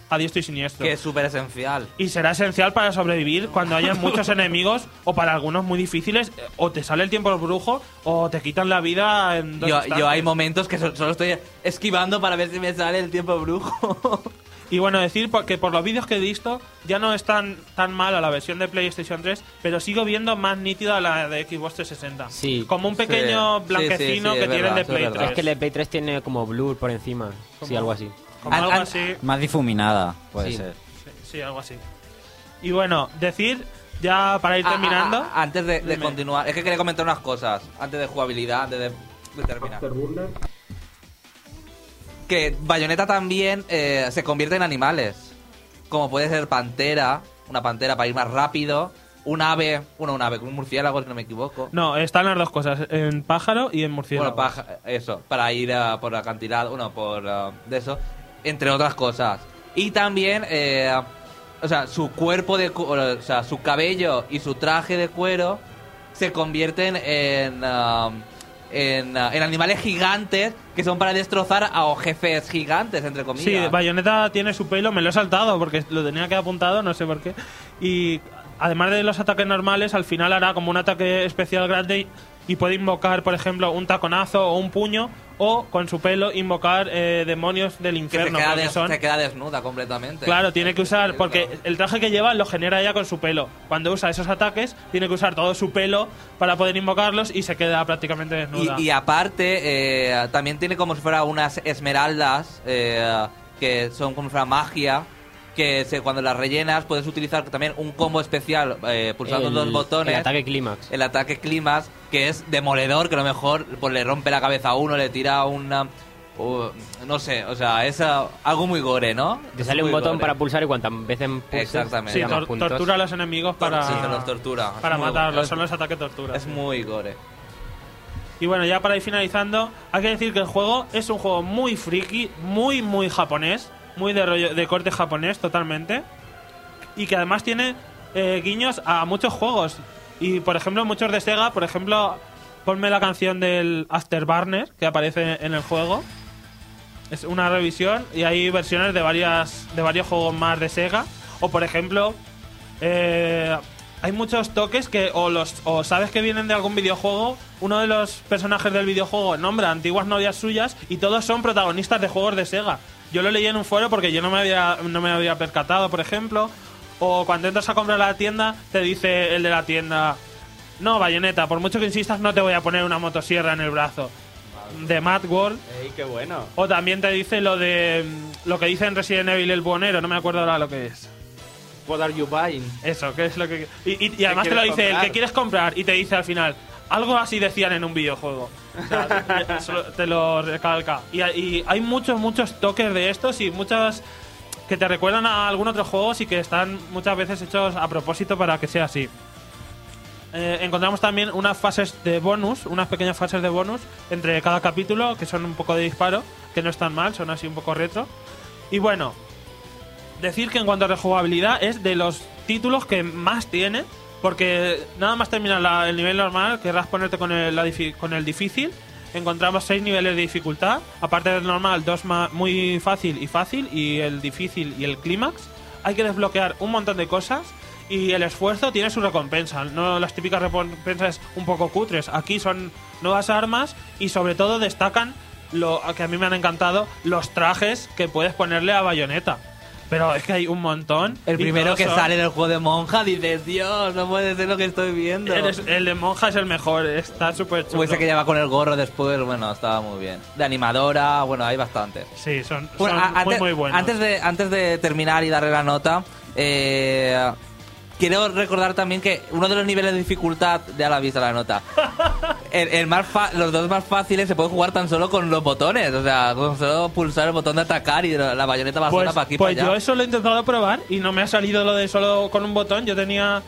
a diestro y siniestro. Que es súper esencial. Y será esencial para sobrevivir cuando haya muchos <laughs> enemigos o para algunos muy difíciles. O te sale el tiempo brujo o te quitan la vida en dos Yo, yo hay momentos que so- solo estoy esquivando para ver si me sale el tiempo brujo. <laughs> Y bueno, decir que por los vídeos que he visto ya no es tan, tan mala la versión de PlayStation 3, pero sigo viendo más nítida la de Xbox 360. Sí. Como un pequeño Sí, blanquecino sí, sí, que tienen de es Play verdad. 3. Es que el de Play 3 tiene como blur por encima. Sí, Como- algo así. Como algo así. Más difuminada, puede Sí. ser. Sí, sí, algo así. Y bueno, decir, ya para ir Ah, terminando... ah, ah, antes de, continuar, es que quería comentar unas cosas. Antes de jugabilidad, antes de, de terminar. Que Bayonetta también eh, se convierte en animales. Como puede ser pantera, una pantera para ir más rápido. Un ave, bueno, un ave, un murciélago, si no me equivoco. No, están las dos cosas, en pájaro y en murciélago. Bueno, paja- eso, para ir ah, por acantilado, bueno, por ah, de eso, entre otras cosas. Y también, eh, o sea, su cuerpo de, cu- o sea, su cabello y su traje de cuero se convierten en, ah, en, ah, en animales gigantes que son para destrozar a jefes gigantes, entre Sí, comillas. Bayonetta tiene su pelo, me lo he saltado porque lo tenía que apuntado, no sé por qué. Y además de los ataques normales, al final hará como un ataque especial grande y puede invocar, por ejemplo, un taconazo o un puño, o con su pelo invocar eh, demonios del que se infierno. queda, son. se queda desnuda completamente. Claro, tiene que usar, porque el traje que lleva lo genera ya con su pelo. Cuando usa esos ataques, tiene que usar todo su pelo para poder invocarlos y se queda prácticamente desnuda. Y, y aparte, eh, también tiene como si fuera unas esmeraldas, eh, que son como si fuera magia, que se, cuando las rellenas puedes utilizar también un combo especial eh, pulsando El- dos botones. El ataque clímax. El ataque clímax, que es demoledor, que a lo mejor pues, le rompe la cabeza a uno, le tira una... uh, no sé, o sea, es ah, algo muy gore, ¿no? Te Es sale un botón gore. para pulsar y cuantas veces pulses, Exactamente. Sí, tor- puntos. tortura a los enemigos para, Sí, se los tortura. para matarlos. Son los ataques tortura. Es muy gore. Y bueno, ya para ir finalizando, hay que decir que el juego es un juego muy friki, muy, muy japonés, muy de, rollo, de corte japonés totalmente. Y que además tiene eh, guiños a muchos juegos. Y por ejemplo, muchos de Sega, por ejemplo, ponme la canción del Afterburner que aparece en el juego. Es una revisión y hay versiones de varias de varios juegos más de Sega. O por ejemplo, eh, hay muchos toques que o los o sabes que vienen de algún videojuego. Uno de los personajes del videojuego nombra antiguas novias suyas y todos son protagonistas de juegos de Sega. Yo lo leí en un foro porque yo no me había no me había percatado, por ejemplo. O cuando entras a comprar a la tienda te dice el de la tienda no, Bayonetta, por mucho que insistas no te voy a poner una motosierra en el brazo. De Mad World. ¡Ey, qué bueno! O también te dice lo de mm, lo que dice en Resident Evil el buonero, no me acuerdo ahora lo que es. What are you buying? Eso, que es lo que y, y- y además te lo dice el que quieres comprar y te dice al final algo así decían en un videojuego. Sea, te- lo recalca. Y, y hay muchos, muchos toques de estos y muchas que te recuerdan a algún otro juego y que están muchas veces hechos a propósito para que sea así. Eh, encontramos también unas fases de bonus, unas pequeñas fases de bonus entre cada capítulo que son un poco de disparo, que no están mal, son así un poco retro. Y bueno, decir que en cuanto a rejugabilidad es de los títulos que más tiene, porque nada más terminar la- el nivel normal, querrás ponerte con el, la con el difícil. Encontramos seis niveles de dificultad, aparte del normal, dos ma- muy fácil y fácil, y el difícil y el clímax. Hay que desbloquear un montón de cosas y el esfuerzo tiene su recompensa. No las típicas recompensas un poco cutres. Aquí son nuevas armas y sobre todo destacan lo que a mí me han encantado los trajes que puedes ponerle a Bayonetta. Pero es que hay un montón. El primero que son- sale en el juego de monja, dices, Dios, no puede ser lo que estoy viendo. El, el de monja es el mejor, está súper chulo. O ese que lleva con el gorro después, bueno, estaba muy bien. De animadora, bueno, hay bastantes. Sí, son, muy, antes, muy buenos. Antes de, antes de terminar y darle la nota, eh, quiero recordar también que uno de los niveles de dificultad, ya la vista la nota, <laughs> el, el más fa- los dos más fáciles se puede jugar tan solo con los botones, o sea, con solo pulsar el botón de atacar y la, la bayoneta va pues sola para aquí pues para yo allá. eso lo he intentado probar y no me ha salido lo de solo con un botón. Yo tenía.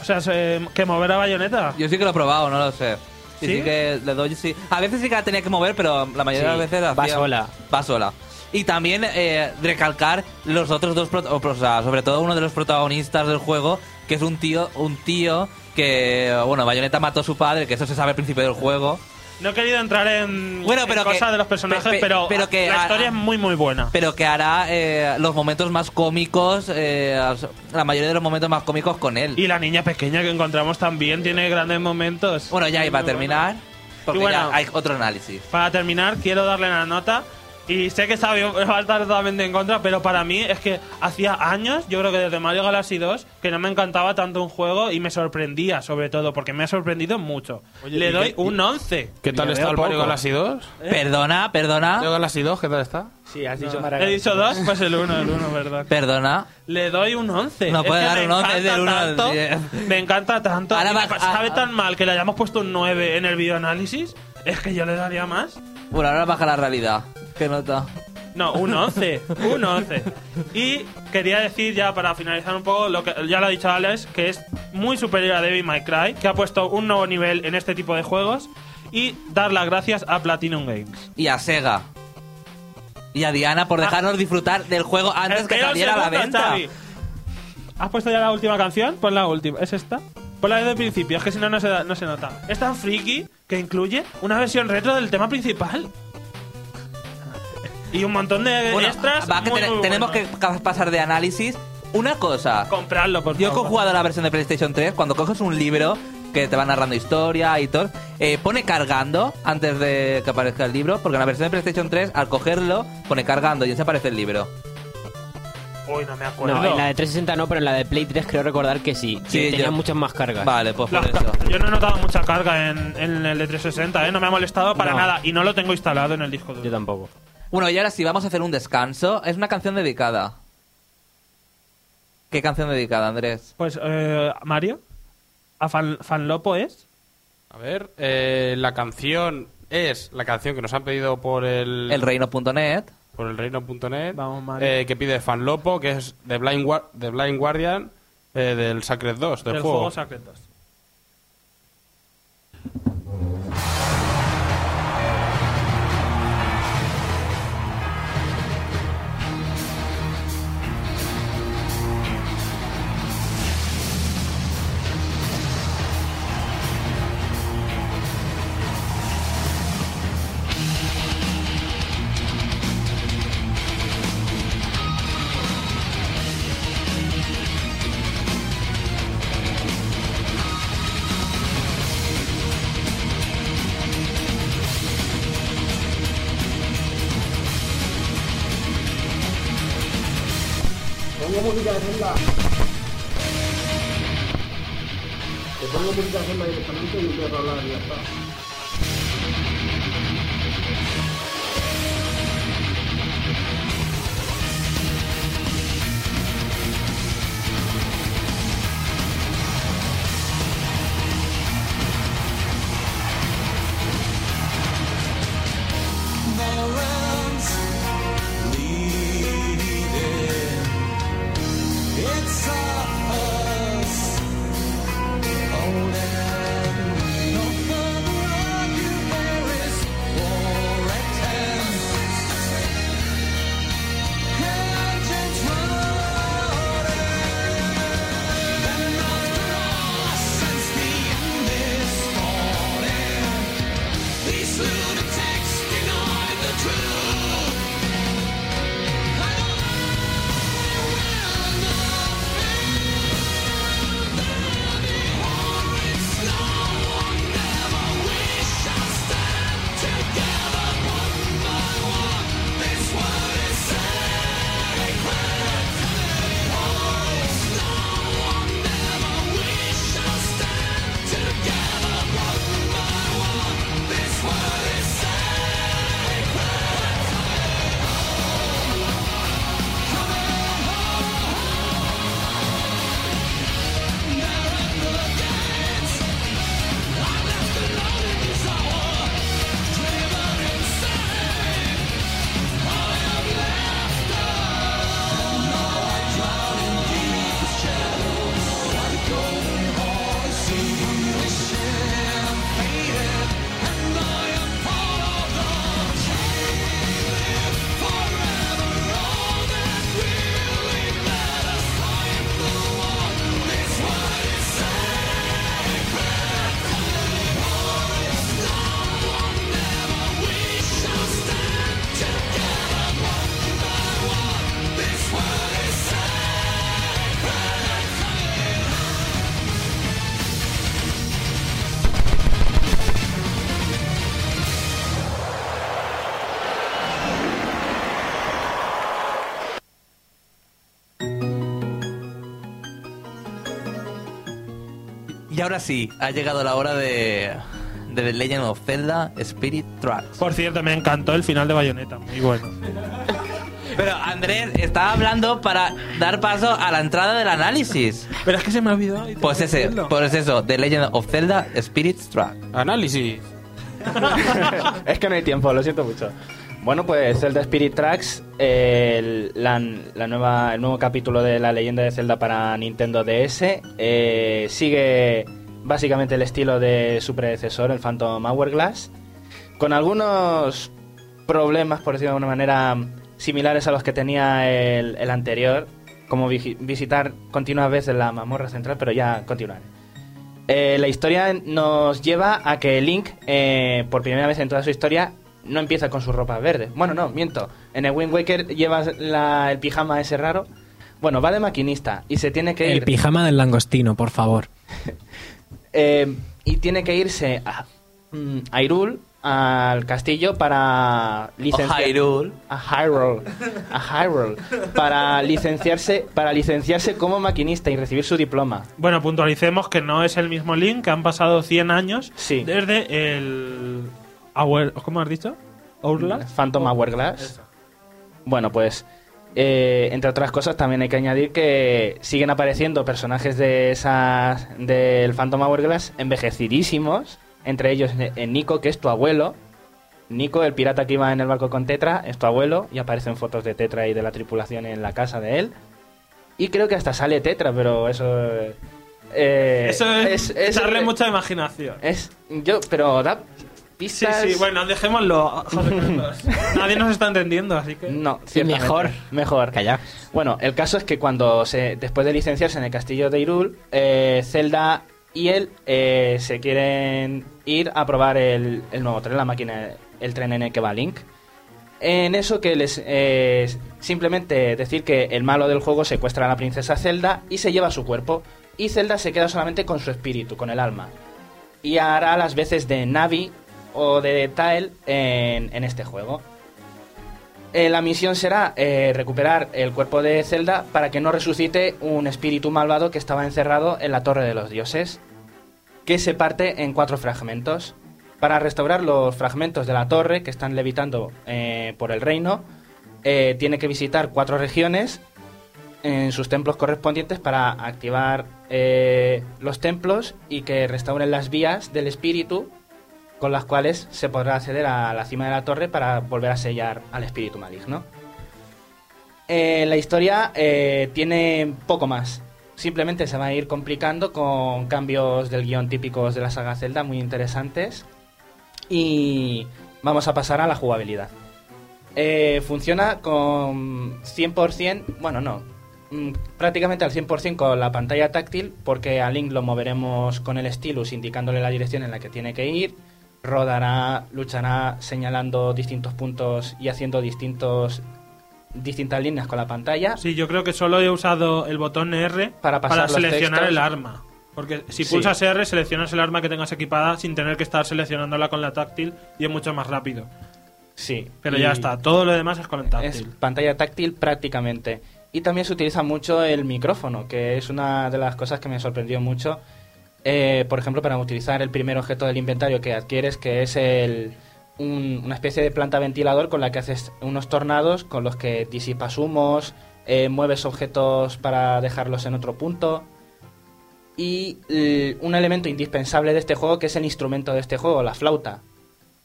O sea, se- que mover a bayoneta. Yo sí que lo he probado, no lo sé. Sí, ¿Sí? sí que le doy, sí. A veces sí que la tenía que mover, pero la mayoría Sí, de las veces va hacía- sola. Va sola. Y también eh, recalcar los otros dos, o sea, sobre todo uno de los protagonistas del juego, que es un tío, un tío que, bueno, Bayonetta mató a su padre, que eso se sabe al principio del juego. No he querido entrar en, Bueno, en pero que- cosas de los personajes, pe- pe- pero, pero que la a- historia es muy, muy buena. Pero que hará eh, los momentos más cómicos, eh, la mayoría de los momentos más cómicos con él. Y la niña pequeña que encontramos también tiene grandes momentos. bueno, ya iba a terminar, porque bueno, ya hay otro análisis. Para terminar, quiero darle la nota. Y sé que está bien, va a estar totalmente en contra, pero para mí es que hacía años, yo creo que desde Mario Galaxy 2, que no me encantaba tanto un juego y me sorprendía, sobre todo, porque me ha sorprendido mucho. Oye, Le ¿y doy qué- un 11. ¿Qué tal está el Mario. Galaxy 2? Perdona, perdona. ¿Mario Galaxy 2 qué tal está? Sí, has dicho He Maragallanes. dicho 2, pues el 1, el 1, ¿verdad? Perdona. Le doy un 11. No Es puede que dar un 11, es del uno al tanto, 10. Me encanta tanto. Ahora va- me sabe ah, tan mal que le hayamos puesto un 9 en el videoanálisis. Es que yo le daría más. Bueno, ahora baja la realidad. ¿Qué nota? No, un 11. un 11. Y quería decir ya para finalizar un poco lo que ya lo ha dicho Alex, que es muy superior a Devil May Cry, que ha puesto un nuevo nivel en este tipo de juegos. Y dar las gracias a Platinum Games. Y a Sega. Y a Diana por dejarnos disfrutar del juego antes que saliera a la venta. Xavi. ¿Has puesto ya la última canción? Pon la última. ¿Es esta? Ponla desde el principio, es que si no, no se, da- no se nota. Es tan friki que incluye una versión retro del tema principal. Y un montón de Bueno, extras. va, que muy, ten- muy tenemos que pasar de análisis. Una cosa. comprarlo, por Yo que he jugado la versión de PlayStation 3, cuando coges un libro que te va narrando historia y todo, eh, pone cargando antes de que aparezca el libro, porque en la versión de PlayStation 3, al cogerlo, pone cargando y se aparece el libro. Uy, no me acuerdo. No, en la de 360 no, pero en la de Play 3 creo recordar que sí. Sí, que tenía yo- muchas más cargas. Vale, pues La- por eso. yo no he notado mucha carga en, en el de 360, ¿eh? No me ha molestado para No. nada. Y no lo tengo instalado en el disco duro. Yo tampoco. Bueno, y ahora sí, vamos a hacer un descanso. Es una canción dedicada. ¿Qué canción dedicada, Andrés? Pues, eh, Mario, ¿a Fan, Fanlopo es? A ver, eh, la canción es la canción que nos han pedido por el, Elreino.net. por el reino.net, Vamos, Mario. eh, que pide Fanlopo, que es de Blind, Guar- de Blind Guardian eh, del Sacred 2, del, del juego. juego Secretos. Y ahora sí, ha llegado la hora de, de The Legend of Zelda Spirit Tracks. Por cierto, me encantó el final de Bayonetta, muy bueno. Pero Andrés estaba hablando para dar paso a la entrada del análisis. Pero es que se me ha olvidado. y tengo Pues ese, decirlo. pues eso, The Legend of Zelda Spirit Track. Análisis. <laughs> es que no hay tiempo, lo siento mucho. Bueno, pues Zelda Spirit Tracks, el, la, nueva, el nuevo capítulo de la leyenda de Zelda para Nintendo DS, eh, sigue básicamente el estilo de su predecesor, el Phantom Hourglass, con algunos problemas, por decirlo de alguna manera, similares a los que tenía el, el anterior, como visitar continuas veces la mazmorra central, pero ya continuaré. Eh, la historia nos lleva a que Link, eh, por primera vez en toda su historia, no empieza con su ropa verde. Bueno, no, miento. En el Wind Waker lleva la- el pijama ese raro. Bueno, va de maquinista y se tiene que El ir. pijama del langostino, por favor. <laughs> eh, y tiene que irse a, mm, a Hyrule, al castillo, para licenciar. Hyrule. A Hyrule. A Hyrule. Para licenciarse, para licenciarse como maquinista y recibir su diploma. Bueno, puntualicemos que no es el mismo Link, que han pasado 100 años Sí. desde el... Hour- ¿Cómo has dicho? Hourglass. Phantom Hourglass. Bueno, pues eh, entre otras cosas también hay que añadir que siguen apareciendo personajes de esas del Phantom Hourglass envejecidísimos, entre ellos eh, Nico, que es tu abuelo. Nico, el pirata que iba en el barco con Tetra, es tu abuelo y aparecen fotos de Tetra y de la tripulación en la casa de él. Y creo que hasta sale Tetra, pero eso... eh, Eso es, darle mucha imaginación. es yo, pero da pistas... sí, bueno, dejémoslo. <laughs> Nadie nos está entendiendo, así que... No. Mejor. Mejor. Calla. Bueno, el caso es que cuando se, después de licenciarse en el castillo de Hyrule, eh, Zelda y él eh, se quieren ir a probar el, el nuevo tren, la máquina, el tren en el que va Link. En eso que les eh, simplemente decir que el malo del juego secuestra a la princesa Zelda y se lleva su cuerpo y Zelda se queda solamente con su espíritu, con el alma. Y hará las veces de Navi o de Tael en, este juego. Eh, la misión será eh, recuperar el cuerpo de Zelda para que no resucite un espíritu malvado que estaba encerrado en la Torre de los Dioses, que se parte en cuatro fragmentos. Para restaurar los fragmentos de la torre que están levitando eh, por el reino, tiene que visitar cuatro regiones en sus templos correspondientes para activar los templos y que restauren las vías del espíritu con las cuales se podrá acceder a la cima de la torre para volver a sellar al espíritu maligno. Eh, la historia eh, tiene poco más. Simplemente se va a ir complicando con cambios del guion típicos de la saga Zelda muy interesantes. Y vamos a pasar a la jugabilidad. Eh, funciona con 100%, bueno, no, mm, prácticamente al 100% con la pantalla táctil, porque a Link lo moveremos con el stylus indicándole la dirección en la que tiene que ir. Rodará, luchará señalando distintos puntos y haciendo distintos distintas líneas con la pantalla. Sí, yo creo que solo he usado el botón R Para pasar los seleccionar el arma. Porque si Sí. pulsas R, seleccionas el arma que tengas equipada sin tener que estar seleccionándola con la táctil y es mucho más rápido. Sí. Pero ya está, todo lo demás es con el Es táctil. pantalla táctil prácticamente. Y también se utiliza mucho el micrófono, que es una de las cosas que me sorprendió mucho. Eh, por ejemplo, para utilizar el primer objeto del inventario que adquieres, que es el, un- una especie de planta ventilador con la que haces unos tornados, con los que disipas humos, eh, mueves objetos para dejarlos en otro punto. Y l- un elemento indispensable de este juego, que es el instrumento de este juego, la flauta.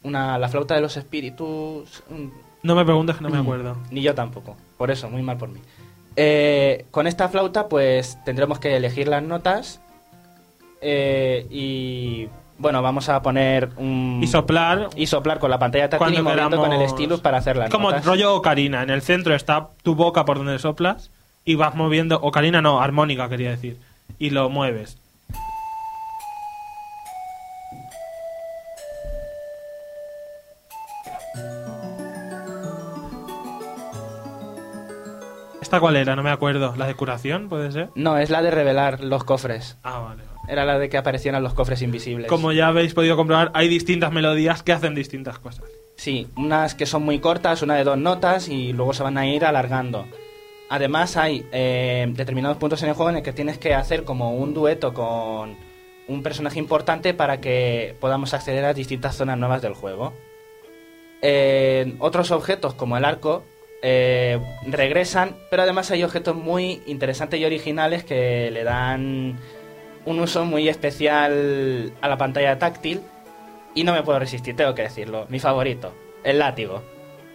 Una, la flauta de los espíritus. un- No me preguntes que no me Mm. acuerdo. Ni yo tampoco. Por eso, muy mal por mí. Eh, con esta flauta, pues tendremos que elegir las notas. Eh, y bueno, vamos a poner un. Y soplar y soplar con la pantalla táctil y moviendo con el stylus para hacer las Como notas. rollo ocarina. En el centro está tu boca por donde soplas y vas moviendo. Ocarina no, armónica quería decir. Y lo mueves. ¿Esta cuál era? No me acuerdo. ¿La de curación puede ser? No, es la de revelar los cofres. Ah, vale. Era la de que aparecieran los cofres invisibles. Como ya habéis podido comprobar, hay distintas melodías que hacen distintas cosas. Sí, unas que son muy cortas, una de dos notas y luego se van a ir alargando. Además hay eh, determinados puntos en el juego en el que tienes que hacer como un dueto con, un personaje importante para que podamos acceder a distintas zonas nuevas del juego. Eh, otros objetos como el arco eh, regresan, pero además hay objetos muy interesantes y originales que le dan un uso muy especial a la pantalla táctil y no me puedo resistir, tengo que decirlo. Mi favorito, el látigo.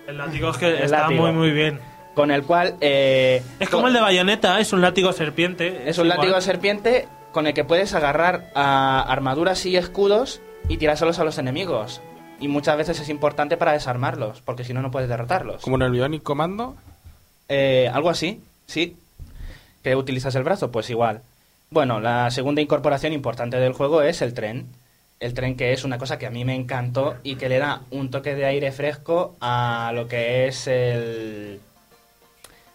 El látigo es que El está látigo. muy, muy bien. Con el cual... eh, Es como el de bayoneta, es un látigo serpiente. Es un igual. látigo de serpiente con el que puedes agarrar a armaduras y escudos y tirárselos a los enemigos. Y muchas veces es importante para desarmarlos, porque si no, no puedes derrotarlos. Como en el Bionic Commando. Eh, algo así, sí. ¿Que utilizas el brazo? Pues igual. Bueno, la segunda incorporación importante del juego es el tren. El tren que es una cosa que a mí me encantó y que le da un toque de aire fresco a lo que es el...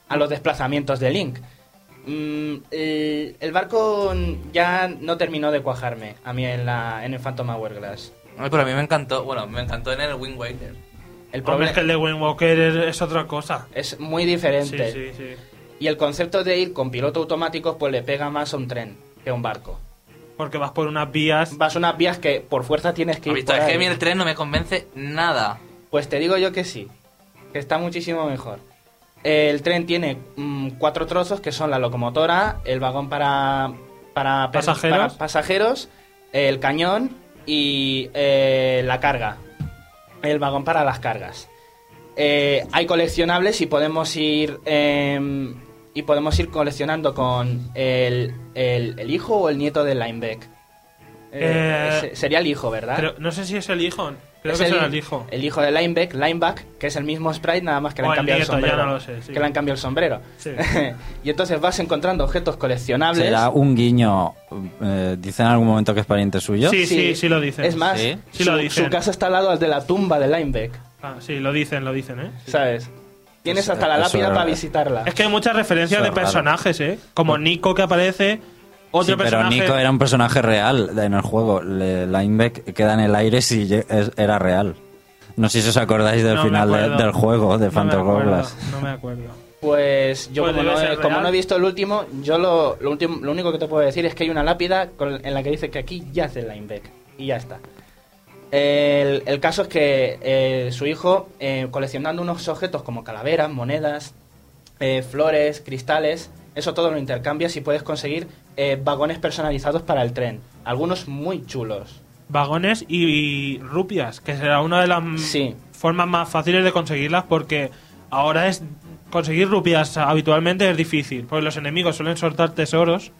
a los desplazamientos de Link. Mm, el, el barco ya no terminó de cuajarme a mí en, la, en el Phantom Hourglass. Ay, pero a mí me encantó, bueno, me encantó en el Wind Waker. El Hombre, problema es que el de Wind Walker es, es otra cosa. es muy Sí, diferente. sí, sí. Y el concepto de ir con piloto automático pues le pega más a un tren que a un barco. Porque vas por unas vías. Vas unas vías que por fuerza tienes que ¿Has ir visto? por Es que a mí el tren no me convence nada. Pues te digo yo que sí, que está muchísimo mejor. El tren tiene mm, cuatro trozos que son la locomotora, el vagón para, para, Pasajeros. para pasajeros, el cañón y eh, la carga. El vagón para las cargas. Eh, hay coleccionables y podemos ir em, y podemos ir coleccionando con el, el- el hijo o el nieto de Linebeck. Eh, Eh, se- sería el hijo, ¿verdad? Pero no sé si es el hijo. Creo Es que el, será el hijo. El hijo de Lineback, Lineback, que es el mismo sprite, nada más que le han cambiado el sombrero. no lo sé, sí. Que le han cambiado el sombrero. Sí. <laughs> y entonces vas encontrando objetos coleccionables. ¿Será un guiño? eh, ¿Dice en algún momento que es pariente suyo? Sí, sí, sí lo dicen. Es más, Sí. Sí su, lo dicen. su casa está al lado de la tumba de Lineback, Ah, sí, lo dicen, lo dicen, ¿eh? ¿sabes? Tienes Eso- hasta la eso lápida para visitarla. Es que hay muchas referencias Eso de personajes, ¿eh? Como Nico que aparece. Otro Sí, pero personaje. Nico era un personaje real en el juego. Le- Lineback queda en el aire si es- era real. No sé si os acordáis del No final de- del juego de No Phantom acuerdo, Hourglass. No me acuerdo. Pues yo Pues como, no, he- como real. no he visto el último, yo lo, lo, último, lo único que te puedo decir es que hay una lápida con- en la que dice que aquí yace Lineback. Y ya está. El, el caso es que eh, su hijo, eh, coleccionando unos objetos como calaveras, monedas, eh, flores, cristales, eso todo lo intercambias y puedes conseguir eh, vagones personalizados para el tren. Algunos muy chulos. Vagones y, y rupias, que será una de las Sí. formas más fáciles de conseguirlas porque ahora es conseguir rupias habitualmente es difícil, porque los enemigos suelen soltar tesoros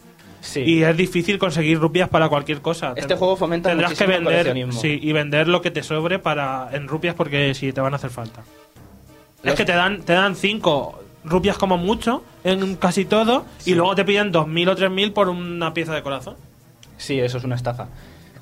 Sí. y es difícil conseguir rupias para cualquier cosa. Este Ten- juego fomenta tendrás que vender sí, y vender lo que te sobre para en rupias porque si te van a hacer falta. Es que te dan te dan cinco rupias como mucho en casi todo y luego te piden 2.000 o 3.000 por una pieza de corazón. Sí, eso es una estafa.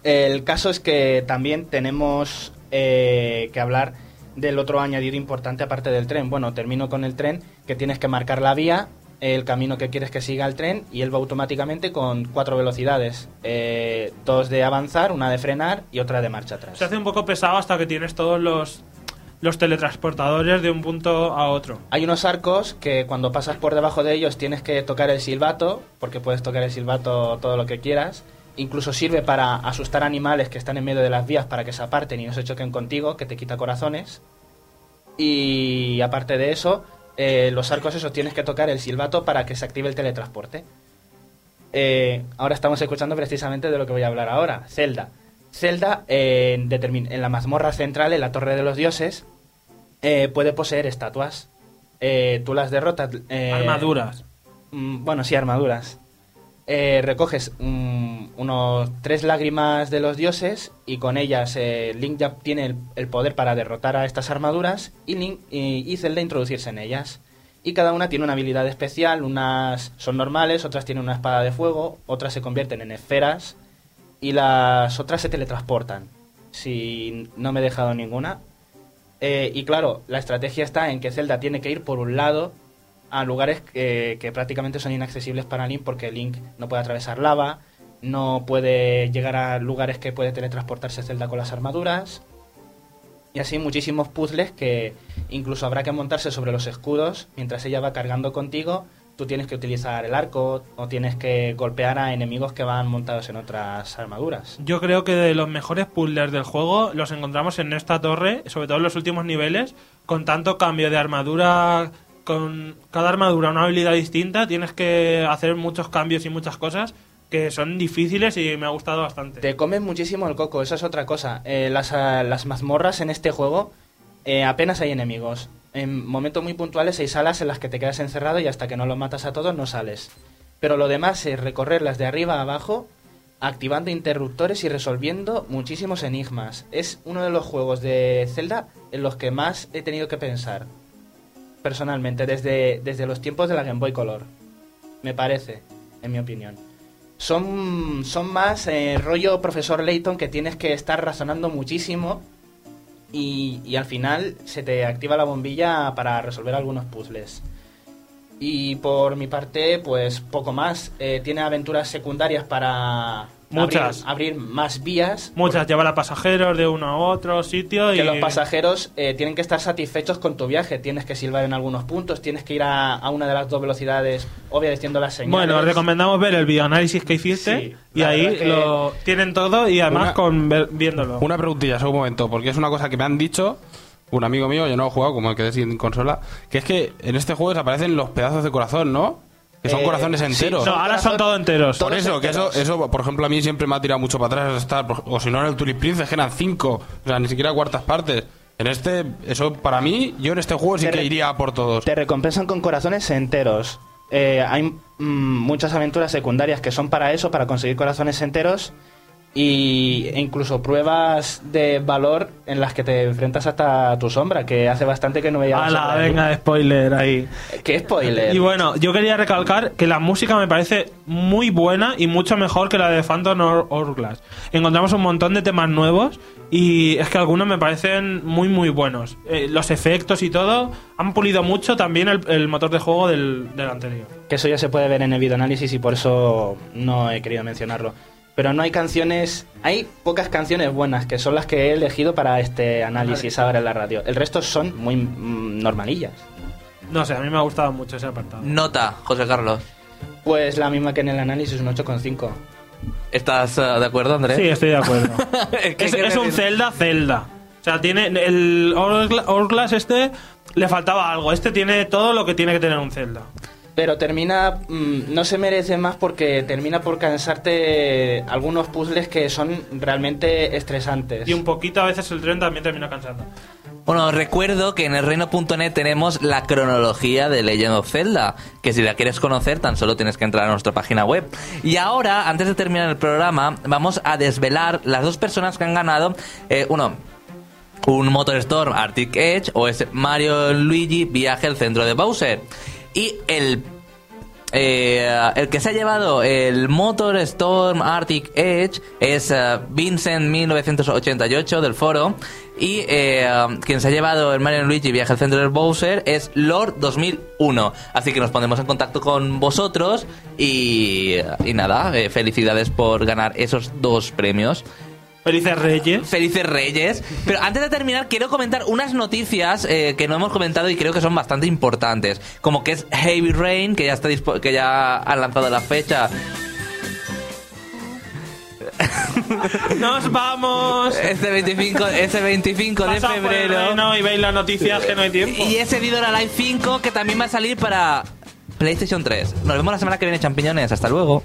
El caso es que también tenemos eh, que hablar del otro añadido importante aparte del tren. Bueno, termino con el tren, que tienes que marcar la vía, el camino que quieres que siga el tren y él va automáticamente con cuatro velocidades. Eh, dos de avanzar, una de frenar y otra de marcha atrás. Se hace un poco pesado hasta que tienes todos los, los teletransportadores de un punto a otro. Hay unos arcos que cuando pasas por debajo de ellos tienes que tocar el silbato, porque puedes tocar el silbato todo lo que quieras. Incluso sirve para asustar animales que están en medio de las vías para que se aparten y no se choquen contigo, que te quita corazones. Y aparte de eso, eh, los arcos esos tienes que tocar el silbato para que se active el teletransporte. Eh, ahora estamos escuchando precisamente de lo que voy a hablar ahora. Zelda. Zelda, eh, en la mazmorra central, en la Torre de los Dioses, eh, puede poseer estatuas. Eh, tú las derrotas. eh, Armaduras. mm, bueno, sí, armaduras. Eh, recoges mm, unos tres lágrimas de los dioses y con ellas eh, Link ya tiene el, poder para derrotar a estas armaduras y, Link, y Zelda introducirse en ellas. Y cada una tiene una habilidad especial, unas son normales, otras tienen una espada de fuego, otras se convierten en esferas y las otras se teletransportan. Si no me he dejado ninguna. Eh, y claro, la estrategia está en que Zelda tiene que ir por un lado a lugares que, que prácticamente son inaccesibles para Link porque Link no puede atravesar lava, no puede llegar a lugares que puede teletransportarse Zelda con las armaduras. Y así muchísimos puzzles que incluso habrá que montarse sobre los escudos mientras ella va cargando contigo. Tú tienes que utilizar el arco o tienes que golpear a enemigos que van montados en otras armaduras. Yo creo que de los mejores puzzles del juego los encontramos en esta torre, sobre todo en los últimos niveles, con tanto cambio de armadura, con cada armadura una habilidad distinta, tienes que hacer muchos cambios y muchas cosas que son difíciles y me ha gustado bastante. Te comes muchísimo el coco, esa es otra cosa. Eh, las, ah, las mazmorras en este juego eh, apenas hay enemigos. En momentos muy puntuales hay salas en las que te quedas encerrado y hasta que no los matas a todos no sales. Pero lo demás es recorrerlas de arriba a abajo, activando interruptores y resolviendo muchísimos enigmas. Es uno de los juegos de Zelda en los que más he tenido que pensar. Personalmente, desde, desde los tiempos de la Game Boy Color. Me parece, en mi opinión. Son, son más eh, rollo profesor Layton que tienes que estar razonando muchísimo y, y al final se te activa la bombilla para resolver algunos puzzles. Y por mi parte, pues poco más. Eh, tiene aventuras secundarias para Muchas. Abrir, abrir más vías. Muchas, llevar a pasajeros de uno a otro sitio y... Que los pasajeros eh, tienen que estar satisfechos con tu viaje. Tienes que silbar en algunos puntos, tienes que ir a, a una de las dos velocidades, obedeciendo las señales. Bueno, os recomendamos ver el videoanálisis que hiciste Sí, y ahí que- lo tienen todo y además Una- con ver- viéndolo. Una preguntilla, solo un momento, porque es una cosa que me han dicho un amigo mío, yo no he jugado, como me quedé sin consola, que es que en este juego desaparecen los pedazos de corazón, ¿no? Que son Eh, corazones sí, enteros. No, ahora son todos enteros. Por eso, que eso, eso, por ejemplo, a mí siempre me ha tirado mucho para atrás estar, o si no en el Tulip Princess, que eran cinco, o sea, ni siquiera cuartas partes. En este, eso para mí, yo en este juego sí que iría a por todos. Te recompensan con corazones enteros. Eh, hay mm, muchas aventuras secundarias que son para eso, para conseguir corazones enteros. Y e incluso pruebas de valor en las que te enfrentas hasta tu sombra, que hace bastante que no veía. la venga, spoiler ahí. ¡Qué spoiler! Y bueno, yo quería recalcar que la música me parece muy buena y mucho mejor que la de Phantom Hour- Hourglass. Encontramos un montón de temas nuevos y es que algunos me parecen muy muy buenos. Eh, los efectos y todo han pulido mucho también el, el motor de juego del, del anterior. Que eso ya se puede ver en el videoanálisis y por eso no he querido mencionarlo. Pero no hay canciones, hay pocas canciones buenas que son las que he elegido para este análisis ahora en la radio. El resto son muy mm, normalillas. No sé, a mí me ha gustado mucho ese apartado. Nota, José Carlos. Pues la misma que en el análisis, un 8,5. ¿Estás eh, de acuerdo, Andrés? Sí, estoy de acuerdo. <laughs> Es que es, creo es que un. Zelda Zelda. O sea, tiene el Hourgla- Hourglass este le faltaba algo. Este tiene todo lo que tiene que tener un Zelda. Pero termina, mm, no se merece más porque termina por cansarte algunos puzzles que son realmente estresantes. Y un poquito a veces el tren también termina cansando. Bueno, os recuerdo que en el reino.net tenemos la cronología de Legend of Zelda, que si la quieres conocer tan solo tienes que entrar a nuestra página web. Y ahora, antes de terminar el programa, vamos a desvelar las dos personas que han ganado, eh, uno, un Motorstorm Arctic Edge o es Mario Luigi Viaje al centro de Bowser. Y el eh, el que se ha llevado el Motor Storm Arctic Edge es eh, Vincent 1988 del foro. Y eh, quien se ha llevado el Mario Luigi Viaje al centro del Bowser es Lord 2001 así que nos ponemos en contacto con vosotros y, y nada eh, felicidades por ganar esos dos premios Felices Reyes. Felices Reyes. Pero antes de terminar, quiero comentar unas noticias eh, que no hemos comentado y creo que son bastante importantes. Como que es Heavy Rain, que ya está que ya han lanzado la fecha. <laughs> ¡Nos vamos! Ese 25, ese 25 de febrero. reino y veis las noticias que no hay tiempo. Y ese Didora Live 5 que también va a salir para PlayStation 3. Nos vemos la semana que viene, champiñones. Hasta luego.